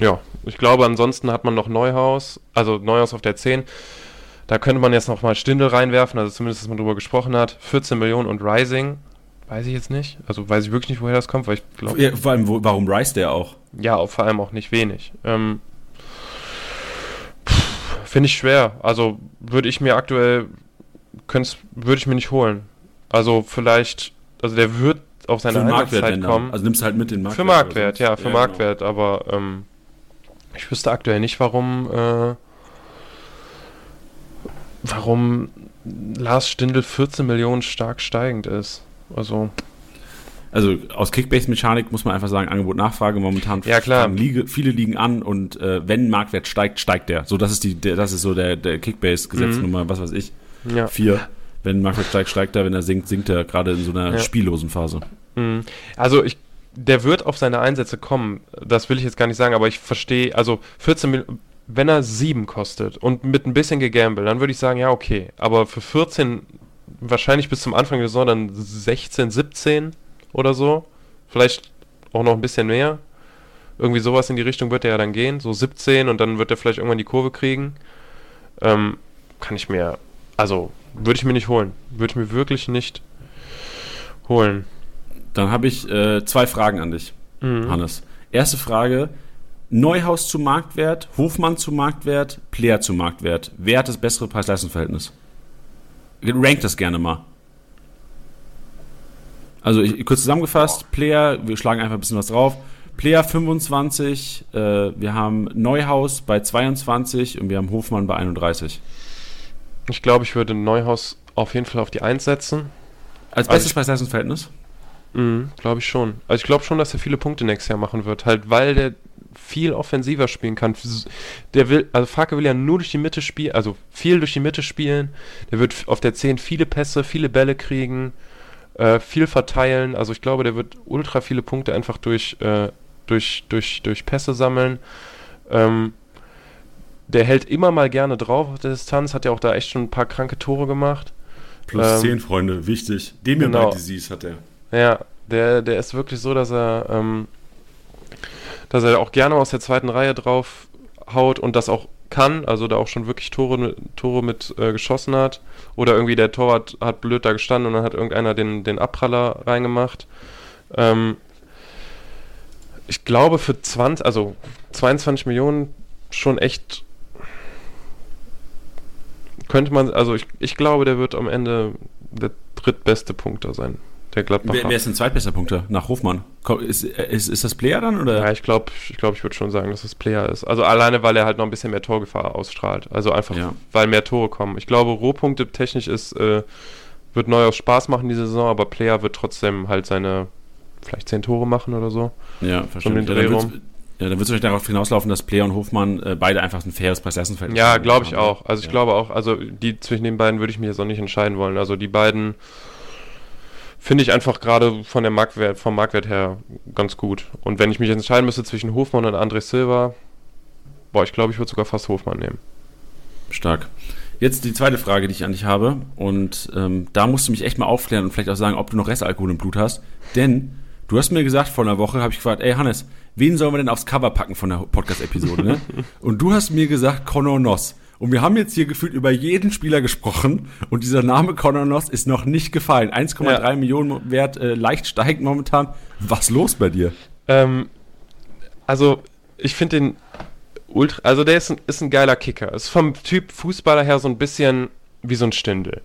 Ja, ich glaube, ansonsten hat man noch Neuhaus, also Neuhaus auf der 10. Da könnte man jetzt noch mal Stindel reinwerfen, also zumindest, dass man drüber gesprochen hat. 14 Millionen und Rising, weiß ich jetzt nicht. Also weiß ich wirklich nicht, woher das kommt, weil ich glaube. Ja, vor allem, wo, warum reist der auch? Ja, vor allem auch nicht wenig. Ähm, Finde ich schwer. Also würde ich mir aktuell, würde ich mir nicht holen. Also vielleicht, also der wird auf seine Einsatzzeit kommen. Also nimmst du halt mit den Marktwert. Für Marktwert, ja, für ja, genau. Marktwert, genau. aber ähm, ich wüsste aktuell nicht, warum äh, warum Lars Stindl 14 Millionen stark steigend ist. Also also aus Kickbase-Mechanik muss man einfach sagen, Angebot Nachfrage momentan ja, klar. Liege, viele liegen an und äh, wenn Marktwert steigt, steigt der. So das ist die der, das ist so der, der Kickbase-Gesetznummer, mhm. was weiß ich. Ja. Vier. Wenn Marktwert steigt, steigt er, wenn er sinkt, sinkt er gerade in so einer ja. spiellosen Phase. Mhm. Also ich der wird auf seine Einsätze kommen. Das will ich jetzt gar nicht sagen, aber ich verstehe, also 14 Millionen, wenn er 7 kostet und mit ein bisschen gegambelt, dann würde ich sagen, ja, okay. Aber für 14, wahrscheinlich bis zum Anfang der Saison dann 16, 17 oder so. Vielleicht auch noch ein bisschen mehr. Irgendwie sowas in die Richtung wird er ja dann gehen. So 17 und dann wird er vielleicht irgendwann die Kurve kriegen. Ähm, kann ich mir, also würde ich mir nicht holen. Würde ich mir wirklich nicht holen. Dann habe ich äh, zwei Fragen an dich, mhm. Hannes. Erste Frage: Neuhaus zu Marktwert, Hofmann zu Marktwert, Player zu Marktwert. Wer hat das bessere Preis-Leistungs-Verhältnis? Rank das gerne mal. Also ich, kurz zusammengefasst, Player, wir schlagen einfach ein bisschen was drauf. Player 25, äh, wir haben Neuhaus bei 22 und wir haben Hofmann bei 31. Ich glaube, ich würde Neuhaus auf jeden Fall auf die 1 setzen. Als bestes also Preis-Leistungsverhältnis? Mhm, glaube ich schon. Also ich glaube schon, dass er viele Punkte nächstes Jahr machen wird, halt weil der viel offensiver spielen kann. Der will, also Farke will ja nur durch die Mitte spielen, also viel durch die Mitte spielen. Der wird auf der 10 viele Pässe, viele Bälle kriegen, äh, viel verteilen. Also ich glaube, der wird ultra viele Punkte einfach durch, äh, durch, durch, durch Pässe sammeln. Ähm, der hält immer mal gerne drauf auf der Distanz, hat ja auch da echt schon ein paar kranke Tore gemacht. Plus ähm, 10 Freunde, wichtig. Dem genau. Disease hat er. Ja, der, der ist wirklich so, dass er, ähm, dass er auch gerne aus der zweiten Reihe drauf haut und das auch kann, also da auch schon wirklich Tore, Tore mit äh, geschossen hat. Oder irgendwie der Torwart hat blöd da gestanden und dann hat irgendeiner den, den Abpraller reingemacht. Ähm, ich glaube für 20, also 22 Millionen schon echt könnte man, also ich, ich glaube, der wird am Ende der drittbeste Punkter sein der Gladbacher. Wer, wer ist denn zweitbester Punkter nach Hofmann? Ist, ist, ist das Player dann? Oder? Ja, ich glaube, ich, glaub, ich würde schon sagen, dass es Player ist. Also alleine, weil er halt noch ein bisschen mehr Torgefahr ausstrahlt. Also einfach, ja. weil mehr Tore kommen. Ich glaube, Rohpunkte technisch ist, äh, wird neu aus Spaß machen diese Saison, aber Player wird trotzdem halt seine vielleicht zehn Tore machen oder so. Ja, verstehe. Ja, dann wird es euch darauf hinauslaufen, dass Player und Hofmann äh, beide einfach ein faires Preis-Leistungsverhältnis Ja, glaube ich auch. Also ich ja. glaube auch, also die zwischen den beiden würde ich mich jetzt auch nicht entscheiden wollen. Also die beiden finde ich einfach gerade von der Marktwert, vom Marktwert her ganz gut. Und wenn ich mich entscheiden müsste zwischen Hofmann und André Silva, boah, ich glaube, ich würde sogar fast Hofmann nehmen. Stark. Jetzt die zweite Frage, die ich an dich habe. Und ähm, da musst du mich echt mal aufklären und vielleicht auch sagen, ob du noch Restalkohol im Blut hast. Denn du hast mir gesagt, vor einer Woche habe ich gefragt, ey Hannes, wen sollen wir denn aufs Cover packen von der Podcast-Episode? Ne? *laughs* und du hast mir gesagt, Conor Noss. Und wir haben jetzt hier gefühlt über jeden Spieler gesprochen und dieser Name Conor Noss ist noch nicht gefallen. 1,3 ja. Millionen Wert, äh, leicht steigend momentan. Was los bei dir? Ähm, also, ich finde den ultra, also der ist ein, ist ein geiler Kicker. Ist vom Typ Fußballer her so ein bisschen wie so ein Stindel.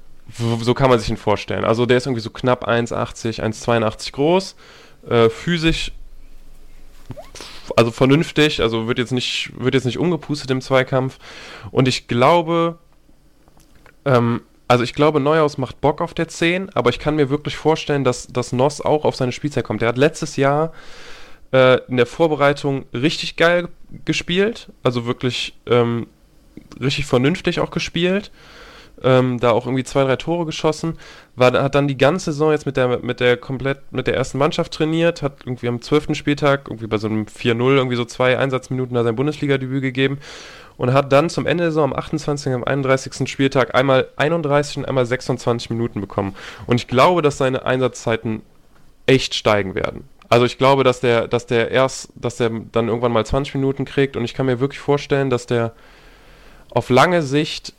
So kann man sich ihn vorstellen. Also der ist irgendwie so knapp 1,80, 1,82 groß, äh, physisch also vernünftig, also wird jetzt nicht, wird jetzt nicht umgepustet im Zweikampf. Und ich glaube, ähm, also ich glaube, Neuhaus macht Bock auf der 10, aber ich kann mir wirklich vorstellen, dass, dass Noss auch auf seine Spielzeit kommt. Der hat letztes Jahr äh, in der Vorbereitung richtig geil gespielt, also wirklich ähm, richtig vernünftig auch gespielt ähm, da auch irgendwie zwei, drei Tore geschossen, war, hat dann die ganze Saison jetzt mit der, mit der komplett, mit der ersten Mannschaft trainiert, hat irgendwie am 12. Spieltag, irgendwie bei so einem 4-0 irgendwie so zwei Einsatzminuten da sein Bundesliga-Debüt gegeben und hat dann zum Ende der Saison am 28. und am 31. Spieltag einmal 31 und einmal 26 Minuten bekommen. Und ich glaube, dass seine Einsatzzeiten echt steigen werden. Also ich glaube, dass der, dass der erst, dass der dann irgendwann mal 20 Minuten kriegt und ich kann mir wirklich vorstellen, dass der auf lange Sicht,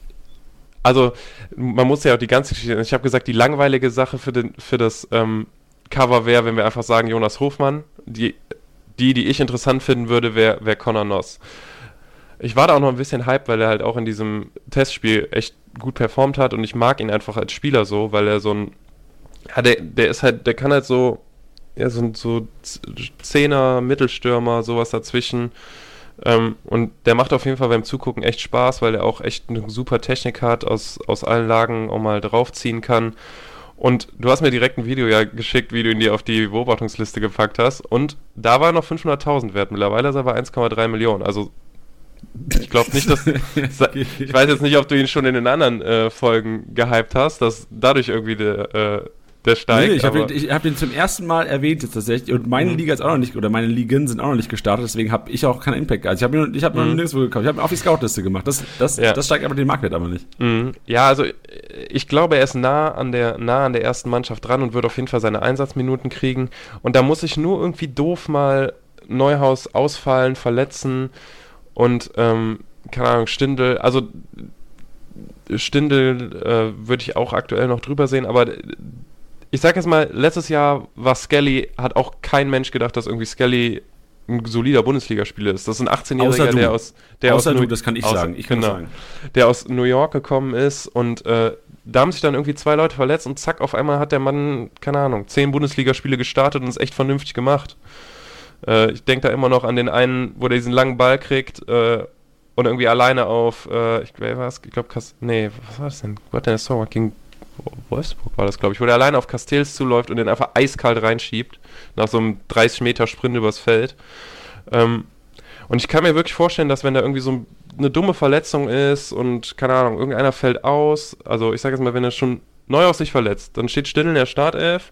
also man muss ja auch die ganze Geschichte, ich habe gesagt, die langweilige Sache für, den, für das ähm, Cover wäre, wenn wir einfach sagen Jonas Hofmann. Die, die, die ich interessant finden würde, wäre wär Connor Noss. Ich war da auch noch ein bisschen hype, weil er halt auch in diesem Testspiel echt gut performt hat und ich mag ihn einfach als Spieler so, weil er so ein, ja, der, der ist halt, der kann halt so, ja, so, so Zehner, Mittelstürmer, sowas dazwischen. Ähm, und der macht auf jeden Fall beim Zugucken echt Spaß, weil er auch echt eine super Technik hat, aus, aus allen Lagen auch mal draufziehen kann. Und du hast mir direkt ein Video ja geschickt, wie du ihn dir auf die Beobachtungsliste gepackt hast. Und da war noch 500.000 wert. Mittlerweile ist er bei 1,3 Millionen. Also ich glaube nicht, dass. *laughs* ich weiß jetzt nicht, ob du ihn schon in den anderen äh, Folgen gehypt hast, dass dadurch irgendwie der, äh, der steigt. Nee, ich habe ihn, hab zum ersten Mal erwähnt jetzt tatsächlich. Und meine mhm. Liga ist auch noch nicht, oder meine Ligen sind auch noch nicht gestartet, deswegen habe ich auch keinen Impact gehabt. Ich habe ich hab mhm. noch nirgendwo gekauft. Ich habe ihn auf die Scout-Liste gemacht. Das, das, ja. das steigt aber den Marktwert aber nicht. Mhm. Ja, also ich glaube, er ist nah an, der, nah an der ersten Mannschaft dran und wird auf jeden Fall seine Einsatzminuten kriegen. Und da muss ich nur irgendwie doof mal Neuhaus ausfallen, verletzen und, ähm, keine Ahnung, Stindel, also Stindel äh, würde ich auch aktuell noch drüber sehen, aber ich sag jetzt mal, letztes Jahr war Skelly, hat auch kein Mensch gedacht, dass irgendwie Skelly ein solider Bundesligaspieler ist. Das ist ein 18-Jähriger, der aus der Außer aus du, das kann ich außer, sagen. Ich kann genau, sagen. Der aus New York gekommen ist und äh, da haben sich dann irgendwie zwei Leute verletzt und zack, auf einmal hat der Mann, keine Ahnung, zehn Bundesligaspiele gestartet und ist echt vernünftig gemacht. Äh, ich denke da immer noch an den einen, wo der diesen langen Ball kriegt äh, und irgendwie alleine auf, äh, ich, wer es? Ich glaube, nee, was war das denn? Wo hat denn der Song gegen Wolfsburg war das, glaube ich, wo der alleine auf Castells zuläuft und den einfach eiskalt reinschiebt, nach so einem 30 Meter Sprint übers Feld. Ähm, und ich kann mir wirklich vorstellen, dass wenn da irgendwie so eine dumme Verletzung ist und, keine Ahnung, irgendeiner fällt aus, also ich sage jetzt mal, wenn er schon neu aus sich verletzt, dann steht Stindl in der Startelf,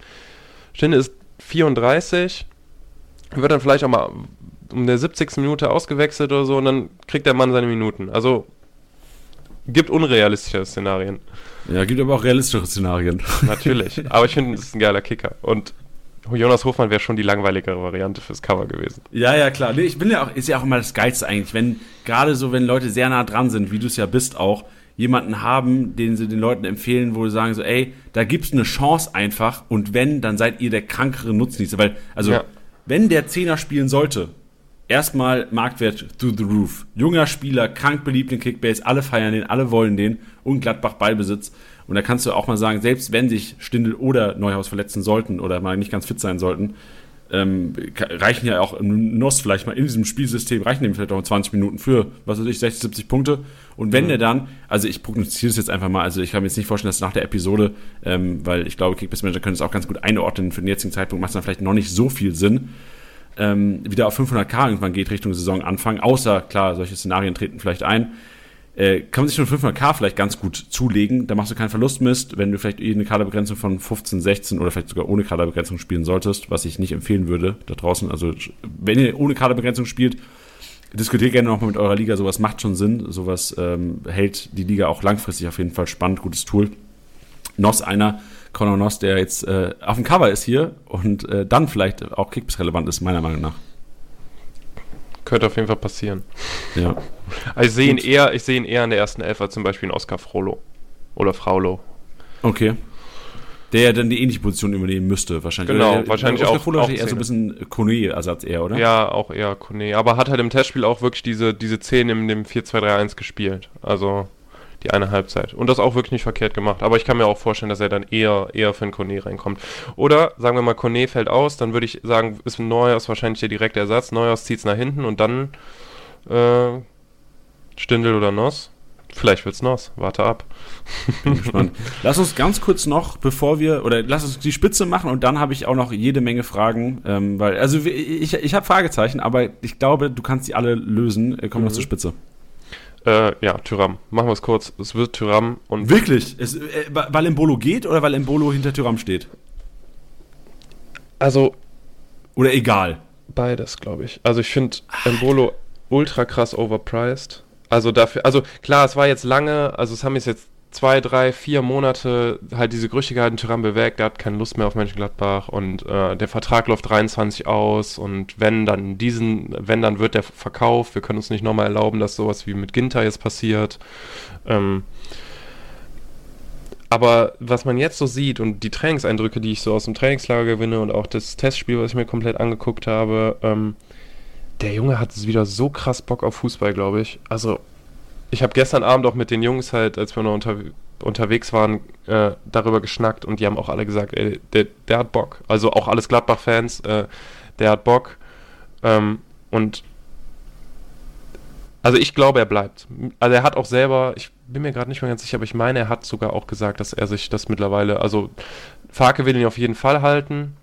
Stindl ist 34, wird dann vielleicht auch mal um der 70. Minute ausgewechselt oder so und dann kriegt der Mann seine Minuten. Also gibt unrealistische Szenarien. Ja, gibt aber auch realistische Szenarien. Natürlich. *laughs* Aber ich finde, es ist ein geiler Kicker. Und Jonas Hofmann wäre schon die langweiligere Variante fürs Cover gewesen. Ja, ja, klar. Nee, ich bin ja auch, ist ja auch immer das Geilste eigentlich, wenn, gerade so, wenn Leute sehr nah dran sind, wie du es ja bist auch, jemanden haben, den sie den Leuten empfehlen, wo sie sagen so, ey, da gibt's eine Chance einfach und wenn, dann seid ihr der krankere Nutznießer. Weil, also, ja. wenn der Zehner spielen sollte, erstmal Marktwert through the roof. Junger Spieler, krank beliebt in Kickbase, alle feiern den, alle wollen den und Gladbach Ballbesitz. Und da kannst du auch mal sagen, selbst wenn sich Stindel oder Neuhaus verletzen sollten oder mal nicht ganz fit sein sollten, ähm, reichen ja auch im NOS vielleicht mal in diesem Spielsystem, reichen dem vielleicht auch 20 Minuten für, was weiß ich, 60, 70 Punkte. Und wenn mhm. der dann, also ich prognostiziere es jetzt einfach mal, also ich kann mir jetzt nicht vorstellen, dass nach der Episode, ähm, weil ich glaube, Kickbase Manager können es auch ganz gut einordnen, für den jetzigen Zeitpunkt macht es dann vielleicht noch nicht so viel Sinn, ähm, wieder auf 500k irgendwann geht Richtung Saisonanfang, außer, klar, solche Szenarien treten vielleicht ein, äh, kann man sich schon 500k vielleicht ganz gut zulegen. Da machst du keinen Verlustmist, wenn du vielleicht eh eine Kaderbegrenzung von 15, 16 oder vielleicht sogar ohne Kaderbegrenzung spielen solltest, was ich nicht empfehlen würde da draußen. Also, wenn ihr ohne Kaderbegrenzung spielt, diskutiert gerne nochmal mit eurer Liga. Sowas macht schon Sinn. Sowas ähm, hält die Liga auch langfristig auf jeden Fall spannend. Gutes Tool. NOS einer, Conor Noss, der jetzt äh, auf dem Cover ist hier und äh, dann vielleicht auch Kickbase relevant ist, meiner Meinung nach. Könnte auf jeden Fall passieren. Ja. Ich sehe ihn eher, ich sehe ihn eher in der ersten Elf als zum Beispiel in Oscar Frollo. Oder Fraulo. Okay. Der ja dann die ähnliche Position übernehmen müsste, wahrscheinlich. Genau, oder, wahrscheinlich Oscar auch. Frollo auch eher so ein bisschen Kone-Ersatz eher, oder? Ja, auch eher Kone. Aber hat halt im Testspiel auch wirklich diese, diese 10 in dem 4-2-3-1 gespielt. Also die eine Halbzeit. Und das auch wirklich nicht verkehrt gemacht. Aber ich kann mir auch vorstellen, dass er dann eher, eher für einen Kone reinkommt. Oder sagen wir mal, Kone fällt aus, dann würde ich sagen, ist Neuhaus wahrscheinlich der direkte Ersatz. Neuhaus zieht es nach hinten und dann äh, Stindel oder Noss. Vielleicht wird's Noss. Warte ab. Bin gespannt. *laughs* Lass uns ganz kurz noch, bevor wir, oder lass uns die Spitze machen und dann habe ich auch noch jede Menge Fragen, ähm, weil, also ich, ich habe Fragezeichen, aber ich glaube, du kannst die alle lösen. Kommen wir mhm. noch zur Spitze. Äh, ja, Tyram. Machen wir es kurz. Es wird Tyram und. Wirklich? Es, äh, weil Embolo geht oder weil Embolo hinter Tyram steht? Also. Oder egal. Beides, glaube ich. Also ich finde Embolo ultra krass overpriced. Also dafür, also klar, es war jetzt lange, also es haben jetzt zwei, drei, vier Monate halt diese Gerüchte gehalten, Tyrann bewegt, der hat keine Lust mehr auf Mönchengladbach und äh, der Vertrag läuft 23 aus und wenn dann diesen, wenn dann wird der verkauft, wir können uns nicht nochmal erlauben, dass sowas wie mit Ginter jetzt passiert. Ähm, aber was man jetzt so sieht und die Trainingseindrücke, die ich so aus dem Trainingslager gewinne und auch das Testspiel, was ich mir komplett angeguckt habe, ähm, der Junge hat wieder so krass Bock auf Fußball, glaube ich. Also ich habe gestern Abend auch mit den Jungs halt, als wir noch unter, unterwegs waren, äh, darüber geschnackt und die haben auch alle gesagt, ey, der, der hat Bock. Also auch alles Gladbach-Fans, äh, der hat Bock. Ähm, und also ich glaube, er bleibt. Also er hat auch selber, ich bin mir gerade nicht mehr ganz sicher, aber ich meine, er hat sogar auch gesagt, dass er sich das mittlerweile, also Farke will ihn auf jeden Fall halten.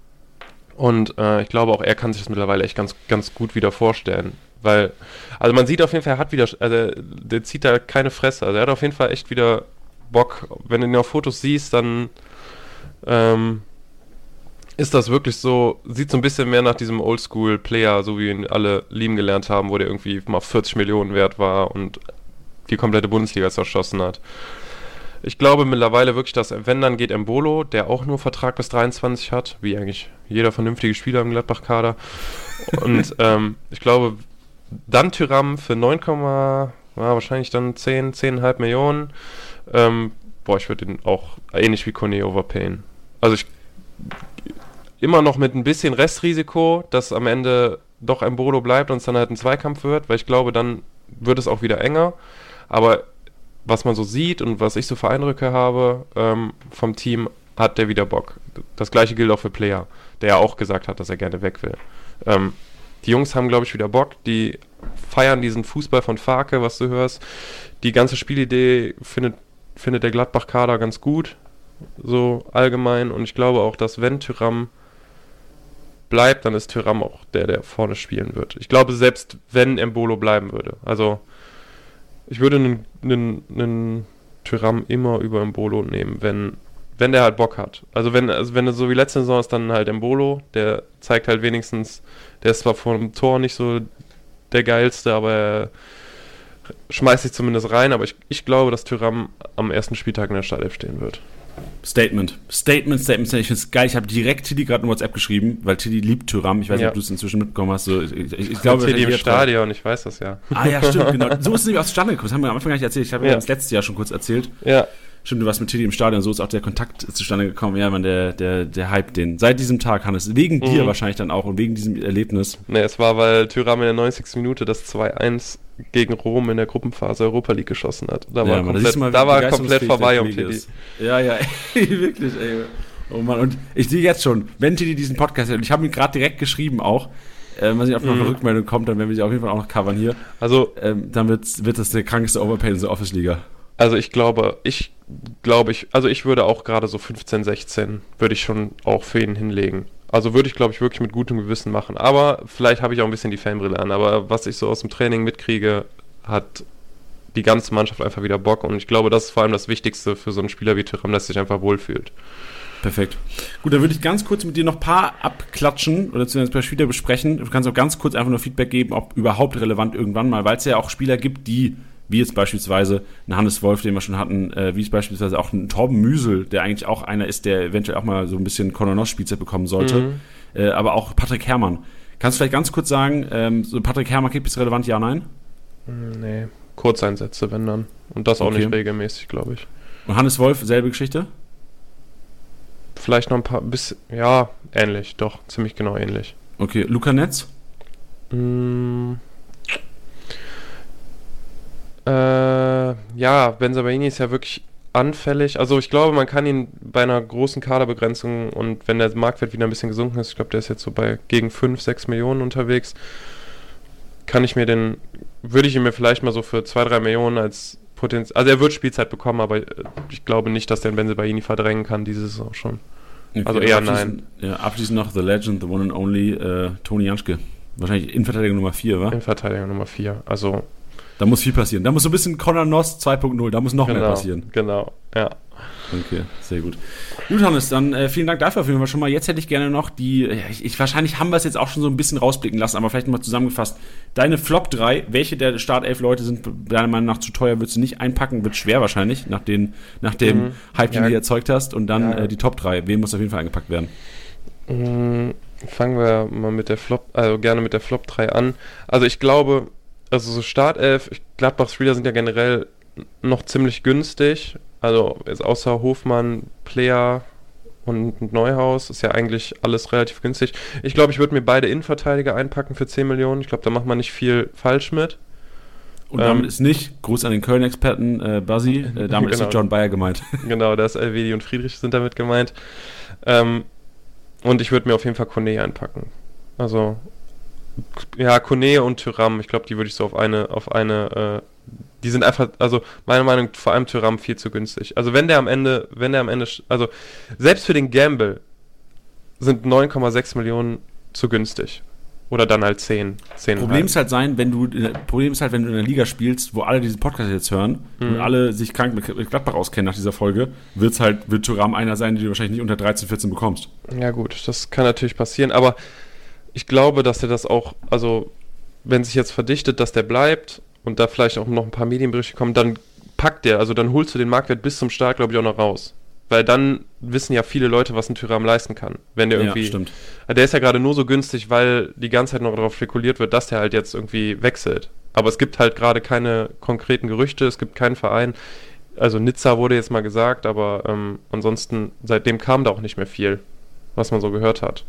Und äh, ich glaube auch, er kann sich das mittlerweile echt ganz, ganz gut wieder vorstellen. Weil, also man sieht auf jeden Fall, er hat wieder, also der zieht da keine Fresse. Also er hat auf jeden Fall echt wieder Bock. Wenn du ihn auf Fotos siehst, dann ähm, ist das wirklich so, sieht so ein bisschen mehr nach diesem Oldschool-Player, so wie ihn alle lieben gelernt haben, wo der irgendwie mal 40 Millionen wert war und die komplette Bundesliga zerschossen hat. Ich glaube mittlerweile wirklich, dass wenn dann geht Embolo, der auch nur Vertrag bis 23 hat, wie eigentlich jeder vernünftige Spieler im Gladbach-Kader. Und *laughs* ähm, ich glaube, dann Tyram für 9, ja, wahrscheinlich dann 10, 10,5 Millionen. Ähm, boah, ich würde ihn auch ähnlich wie Kone overpayen. Also ich immer noch mit ein bisschen Restrisiko, dass am Ende doch ein Bodo bleibt und es dann halt ein Zweikampf wird, weil ich glaube, dann wird es auch wieder enger. Aber was man so sieht und was ich so für Eindrücke habe ähm, vom Team, hat der wieder Bock. Das gleiche gilt auch für Player, der ja auch gesagt hat, dass er gerne weg will. Ähm, die Jungs haben, glaube ich, wieder Bock. Die feiern diesen Fußball von Farke, was du hörst. Die ganze Spielidee findet, findet der Gladbach-Kader ganz gut, so allgemein. Und ich glaube auch, dass wenn Tyram bleibt, dann ist Tyram auch der, der vorne spielen wird. Ich glaube, selbst wenn Embolo bleiben würde. Also, ich würde einen, Tyram immer über Embolo nehmen, wenn wenn der halt Bock hat. Also wenn, also wenn er so wie letzte Saison ist, dann halt Embolo, der zeigt halt wenigstens, der ist zwar vor dem Tor nicht so der geilste, aber er schmeißt sich zumindest rein, aber ich, ich glaube, dass Tyram am ersten Spieltag in der Startelf stehen wird. Statement. Statement, Statement, Ich finde es geil. Ich habe direkt Tilly gerade eine WhatsApp geschrieben, weil Tilly liebt Tyram. Ich weiß nicht, ja. ob du es inzwischen mitbekommen hast. So, ich, ich, ich glaube, Tilly im Stadion, ich weiß das ja. Ah ja, stimmt, genau. *laughs* So ist es nämlich aus Zustande gekommen. Das haben wir am Anfang gar nicht erzählt. Ich habe ja. das letzte Jahr schon kurz erzählt. Ja. Stimmt, du warst mit Tilly im Stadion, so ist auch der Kontakt zustande gekommen. Ja, man, der, der, der Hype den. Seit diesem Tag, Hannes. Wegen mhm. dir wahrscheinlich dann auch und wegen diesem Erlebnis. Ne, es war, weil Tyram in der 90. Minute das 2-1 gegen Rom in der Gruppenphase Europa League geschossen hat. Da war ja, komplett, mal, da war komplett vorbei um Tilly. Ja, ja, ey, *laughs* wirklich, ey. Oh Mann, und ich sehe jetzt schon, wenn Tilly diesen Podcast hört, und ich habe ihn gerade direkt geschrieben auch, äh, wenn sich auf noch eine mhm. Rückmeldung kommt, dann werden wir sie auf jeden Fall auch noch covern hier. Also, ähm, dann wird, wird das der krankeste Overpay in der Office-Liga. Also ich glaube, ich glaube ich, also ich würde auch gerade so 15, 16 würde ich schon auch für ihn hinlegen. Also würde ich, glaube ich, wirklich mit gutem Gewissen machen. Aber vielleicht habe ich auch ein bisschen die Fanbrille an. Aber was ich so aus dem Training mitkriege, hat die ganze Mannschaft einfach wieder Bock. Und ich glaube, das ist vor allem das Wichtigste für so einen Spieler wie Tyram, dass sich einfach wohlfühlt. Perfekt. Gut, dann würde ich ganz kurz mit dir noch ein paar abklatschen oder zumindest ein paar Spieler besprechen. Du kannst auch ganz kurz einfach nur Feedback geben, ob überhaupt relevant irgendwann mal, weil es ja auch Spieler gibt, die wie jetzt beispielsweise ein Hannes Wolf, den wir schon hatten, äh, wie es beispielsweise auch ein Torben Müsel, der eigentlich auch einer ist, der eventuell auch mal so ein bisschen Kononos-Spielzeit bekommen sollte, mhm. äh, aber auch Patrick Herrmann. Kannst du vielleicht ganz kurz sagen, ähm, so Patrick Herrmann gibt es relevant, ja, nein? Hm, nee, Kurzeinsätze, wenn dann. Und das auch okay. nicht regelmäßig, glaube ich. Und Hannes Wolf, selbe Geschichte? Vielleicht noch ein paar, bis, ja, ähnlich, doch, ziemlich genau ähnlich. Okay, Luca Netz? Mmh äh, ja, Benzabaini ist ja wirklich anfällig. Also ich glaube, man kann ihn bei einer großen Kaderbegrenzung und wenn der Marktwert wieder ein bisschen gesunken ist, ich glaube, der ist jetzt so bei gegen 5, 6 Millionen unterwegs, kann ich mir den, würde ich ihn mir vielleicht mal so für 2, 3 Millionen als Potenzial, also er wird Spielzeit bekommen, aber äh, ich glaube nicht, dass der Benzabaini verdrängen kann, dieses auch schon. Okay, also eher nein. Ja, abschließend noch The Legend, the one and only, äh, Toni Janschke. Wahrscheinlich Innenverteidiger Nummer 4, wa? Innenverteidiger Nummer 4, also Da muss viel passieren. Da muss so ein bisschen Conor Noss 2.0, da muss noch genau, mehr passieren. Genau, ja. Okay, sehr gut. Gut, Hannes, dann äh, vielen Dank dafür auf jeden Fall schon mal. Jetzt hätte ich gerne noch die, ich, ich, wahrscheinlich haben wir es jetzt auch schon so ein bisschen rausblicken lassen, aber vielleicht mal zusammengefasst. Deine Flop 3, welche der Startelf-Leute sind deiner Meinung nach zu teuer, würdest du nicht einpacken, wird schwer wahrscheinlich, nach, den, nach dem mhm. Hype, den ja. du erzeugt hast. Und dann ja. äh, die Top 3, wem muss auf jeden Fall eingepackt werden? Mhm, fangen wir mal mit der Flop, also gerne mit der Flop 3 an. Also ich glaube, also so Startelf, Gladbachs Spieler sind ja generell noch ziemlich günstig. Also jetzt außer Hofmann, Player und Neuhaus ist ja eigentlich alles relativ günstig. Ich glaube, ich würde mir beide Innenverteidiger einpacken für 10 Millionen. Ich glaube, da macht man nicht viel falsch mit. Und damit ähm, ist nicht, Gruß an den Köln-Experten äh, Buzzy, äh, *laughs* damit genau. ist nicht John Bayer gemeint. *laughs* Genau, da ist Elvedi und Friedrich sind damit gemeint. Ähm, und ich würde mir auf jeden Fall Kone einpacken. Also, ja, Kone und Tyram, ich glaube, die würde ich so auf eine, auf eine äh, die sind einfach, also meiner Meinung nach vor allem Tyram viel zu günstig. Also wenn der am Ende, wenn der am Ende, also selbst für den Gamble sind 9,6 Millionen zu günstig. Oder dann halt 10. 10 Problem ist halt sein, wenn du, Problem ist halt, wenn du in einer Liga spielst, wo alle diesen Podcast jetzt hören mhm. und alle sich krank mit Gladbach auskennen nach dieser Folge, wird's halt, wird Thuram einer sein, den du wahrscheinlich nicht unter 13, 14 bekommst. Ja gut, das kann natürlich passieren, aber ich glaube, dass er das auch, also wenn sich jetzt verdichtet, dass der bleibt und da vielleicht auch noch ein paar Medienberichte kommen, dann packt der, also dann holst du den Marktwert bis zum Start, glaube ich, auch noch raus. Weil dann wissen ja viele Leute, was ein Tyram leisten kann. Wenn der irgendwie. Ja, stimmt. Der ist ja gerade nur so günstig, weil die ganze Zeit noch darauf spekuliert wird, dass der halt jetzt irgendwie wechselt. Aber es gibt halt gerade keine konkreten Gerüchte, es gibt keinen Verein. Also Nizza wurde jetzt mal gesagt, aber ähm, ansonsten, seitdem kam da auch nicht mehr viel, was man so gehört hat.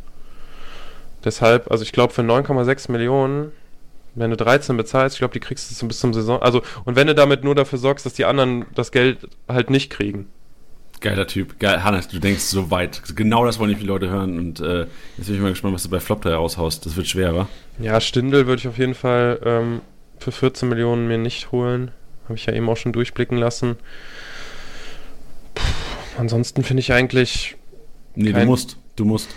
Deshalb, also ich glaube, für 9,6 Millionen wenn du 13 bezahlst, ich glaube, die kriegst du bis zum Saison. Also, und wenn du damit nur dafür sorgst, dass die anderen das Geld halt nicht kriegen. Geiler Typ. Geil, Hannes, du denkst so weit. Genau das wollen nicht viele Leute hören. Und äh, jetzt bin ich mal gespannt, was du bei Flop 3 raushaust. Das wird schwer, wa? Ja, Stindel würde ich auf jeden Fall ähm, für 14 Millionen mir nicht holen. Habe ich ja eben auch schon durchblicken lassen. Puh, ansonsten finde ich eigentlich. Nee, kein... du musst. Du musst.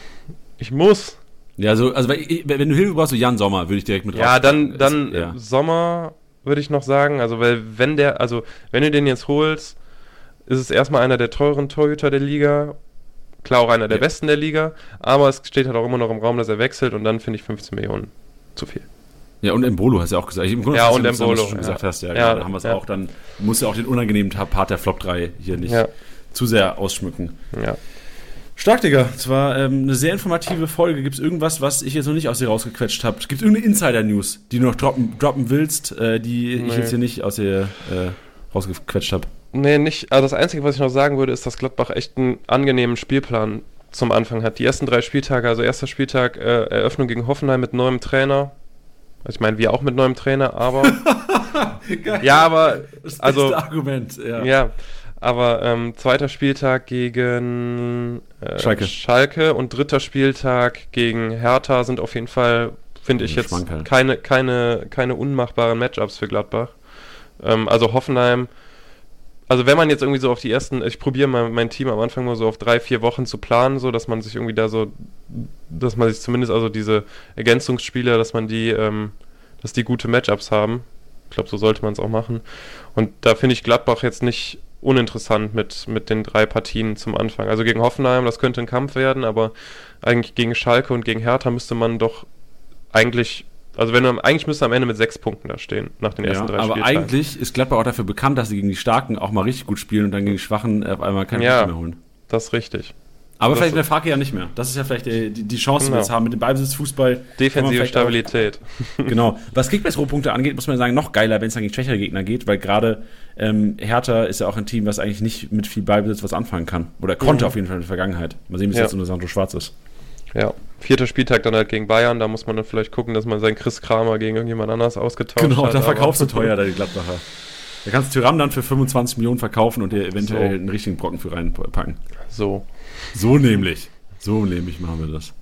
Ich muss. Ja, so, also wenn du Hilfe brauchst, so Jan Sommer, würde ich direkt mit Ja, dann, dann ja. Sommer würde ich noch sagen. Also, weil wenn der, also wenn du den jetzt holst, ist es erstmal einer der teuren Torhüter der Liga. Klar auch einer der ja. besten der Liga, aber es steht halt auch immer noch im Raum, dass er wechselt und dann finde ich 15 Millionen zu viel. Ja, und Embolo hast du ja auch gesagt. Grunde, ja, und Embolo. Schon gesagt hast, ja, ja, haben wir es ja. auch. Dann musst du auch den unangenehmen Part der Flop 3 hier nicht zu sehr ausschmücken. Ja. Stark, Digga. Es war ähm, eine sehr informative Folge. Gibt es irgendwas, was ich jetzt noch nicht aus dir rausgequetscht habe? Gibt es irgendeine Insider-News, die du noch droppen, droppen willst, äh, die nee. ich jetzt hier nicht aus dir äh, rausgequetscht habe? Nee, nicht. Also das Einzige, was ich noch sagen würde, ist, dass Gladbach echt einen angenehmen Spielplan zum Anfang hat. Die ersten drei Spieltage, also erster Spieltag, äh, Eröffnung gegen Hoffenheim mit neuem Trainer. Also ich meine, wir auch mit neuem Trainer, aber. *laughs* ja, aber. Das also, Argument, ja. Ja, aber ähm, zweiter Spieltag gegen äh, Schalke. Schalke und dritter Spieltag gegen Hertha sind auf jeden Fall, finde ich jetzt, keine, keine, keine unmachbaren Matchups für Gladbach. Ähm, also Hoffenheim, also wenn man jetzt irgendwie so auf die ersten, ich probiere mal mein Team am Anfang mal so auf drei, vier Wochen zu planen, so dass man sich irgendwie da so, dass man sich zumindest also diese Ergänzungsspiele, dass man die, ähm, dass die gute Matchups haben. Ich glaube, so sollte man es auch machen. Und da finde ich Gladbach jetzt nicht uninteressant mit, mit den drei Partien zum Anfang. Also gegen Hoffenheim, das könnte ein Kampf werden, aber eigentlich gegen Schalke und gegen Hertha müsste man doch eigentlich also wenn du, eigentlich müsste am Ende mit sechs Punkten da stehen, nach den ersten ja, drei aber Spieltagen. Aber eigentlich ist Gladbach auch dafür bekannt, dass sie gegen die Starken auch mal richtig gut spielen und dann gegen die Schwachen auf einmal keine ja, Punkte mehr holen. das ist richtig. Aber vielleicht in der Frage ja nicht mehr. Das ist ja vielleicht die, die Chance, die wir genau. jetzt haben mit dem Ballbesitzfußball. Defensive Stabilität. Auch, *laughs* genau. Was Kickbase-Rohpunkte angeht, muss man sagen, noch geiler, wenn es dann gegen schwächere Gegner geht, weil gerade ähm, Hertha ist ja auch ein Team, was eigentlich nicht mit viel Ballbesitz was anfangen kann. Oder konnte mhm. auf jeden Fall in der Vergangenheit. Mal sehen, wie es ja. jetzt unter Sandro Schwarz ist. Ja, vierter Spieltag dann halt gegen Bayern, da muss man dann vielleicht gucken, dass man seinen Chris Kramer gegen irgendjemand anders ausgetauscht genau, hat. Genau, da verkaufst du *laughs* teuer, deine Gladbacher. Da kannst du Tyram dann für 25 Millionen verkaufen und dir eventuell so. einen richtigen Brocken für reinpacken. So. So nämlich. So nämlich machen wir das.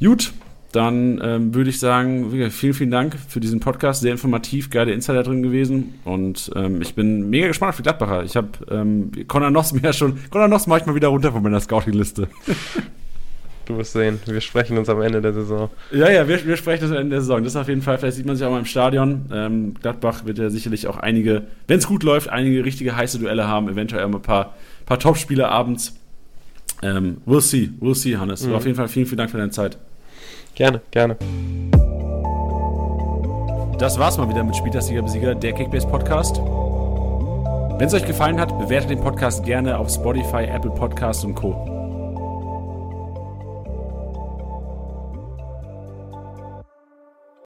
Gut, dann ähm, würde ich sagen, vielen, vielen Dank für diesen Podcast. Sehr informativ, geile Insider drin gewesen. Und ähm, ich bin mega gespannt auf die Gladbacher. Ich habe ähm, Conor Noss *laughs* mir ja schon. Conor Noss mache ich mal wieder runter von meiner Scouting-Liste. *laughs* Du wirst sehen. Wir sprechen uns am Ende der Saison. Ja, ja, wir, wir sprechen uns am Ende der Saison. Das ist auf jeden Fall, vielleicht sieht man sich auch mal im Stadion. Ähm, Gladbach wird ja sicherlich auch einige, wenn es gut läuft, einige richtige heiße Duelle haben, eventuell auch mal ein paar, paar Top-Spiele abends. Ähm, we'll see, we'll see, Hannes. Mhm. Auf jeden Fall vielen, vielen Dank für deine Zeit. Gerne, gerne. Das war's mal wieder mit Spieltagssieger Besieger, der Kickbase Podcast. Wenn es euch gefallen hat, bewertet den Podcast gerne auf Spotify, Apple Podcasts und Co.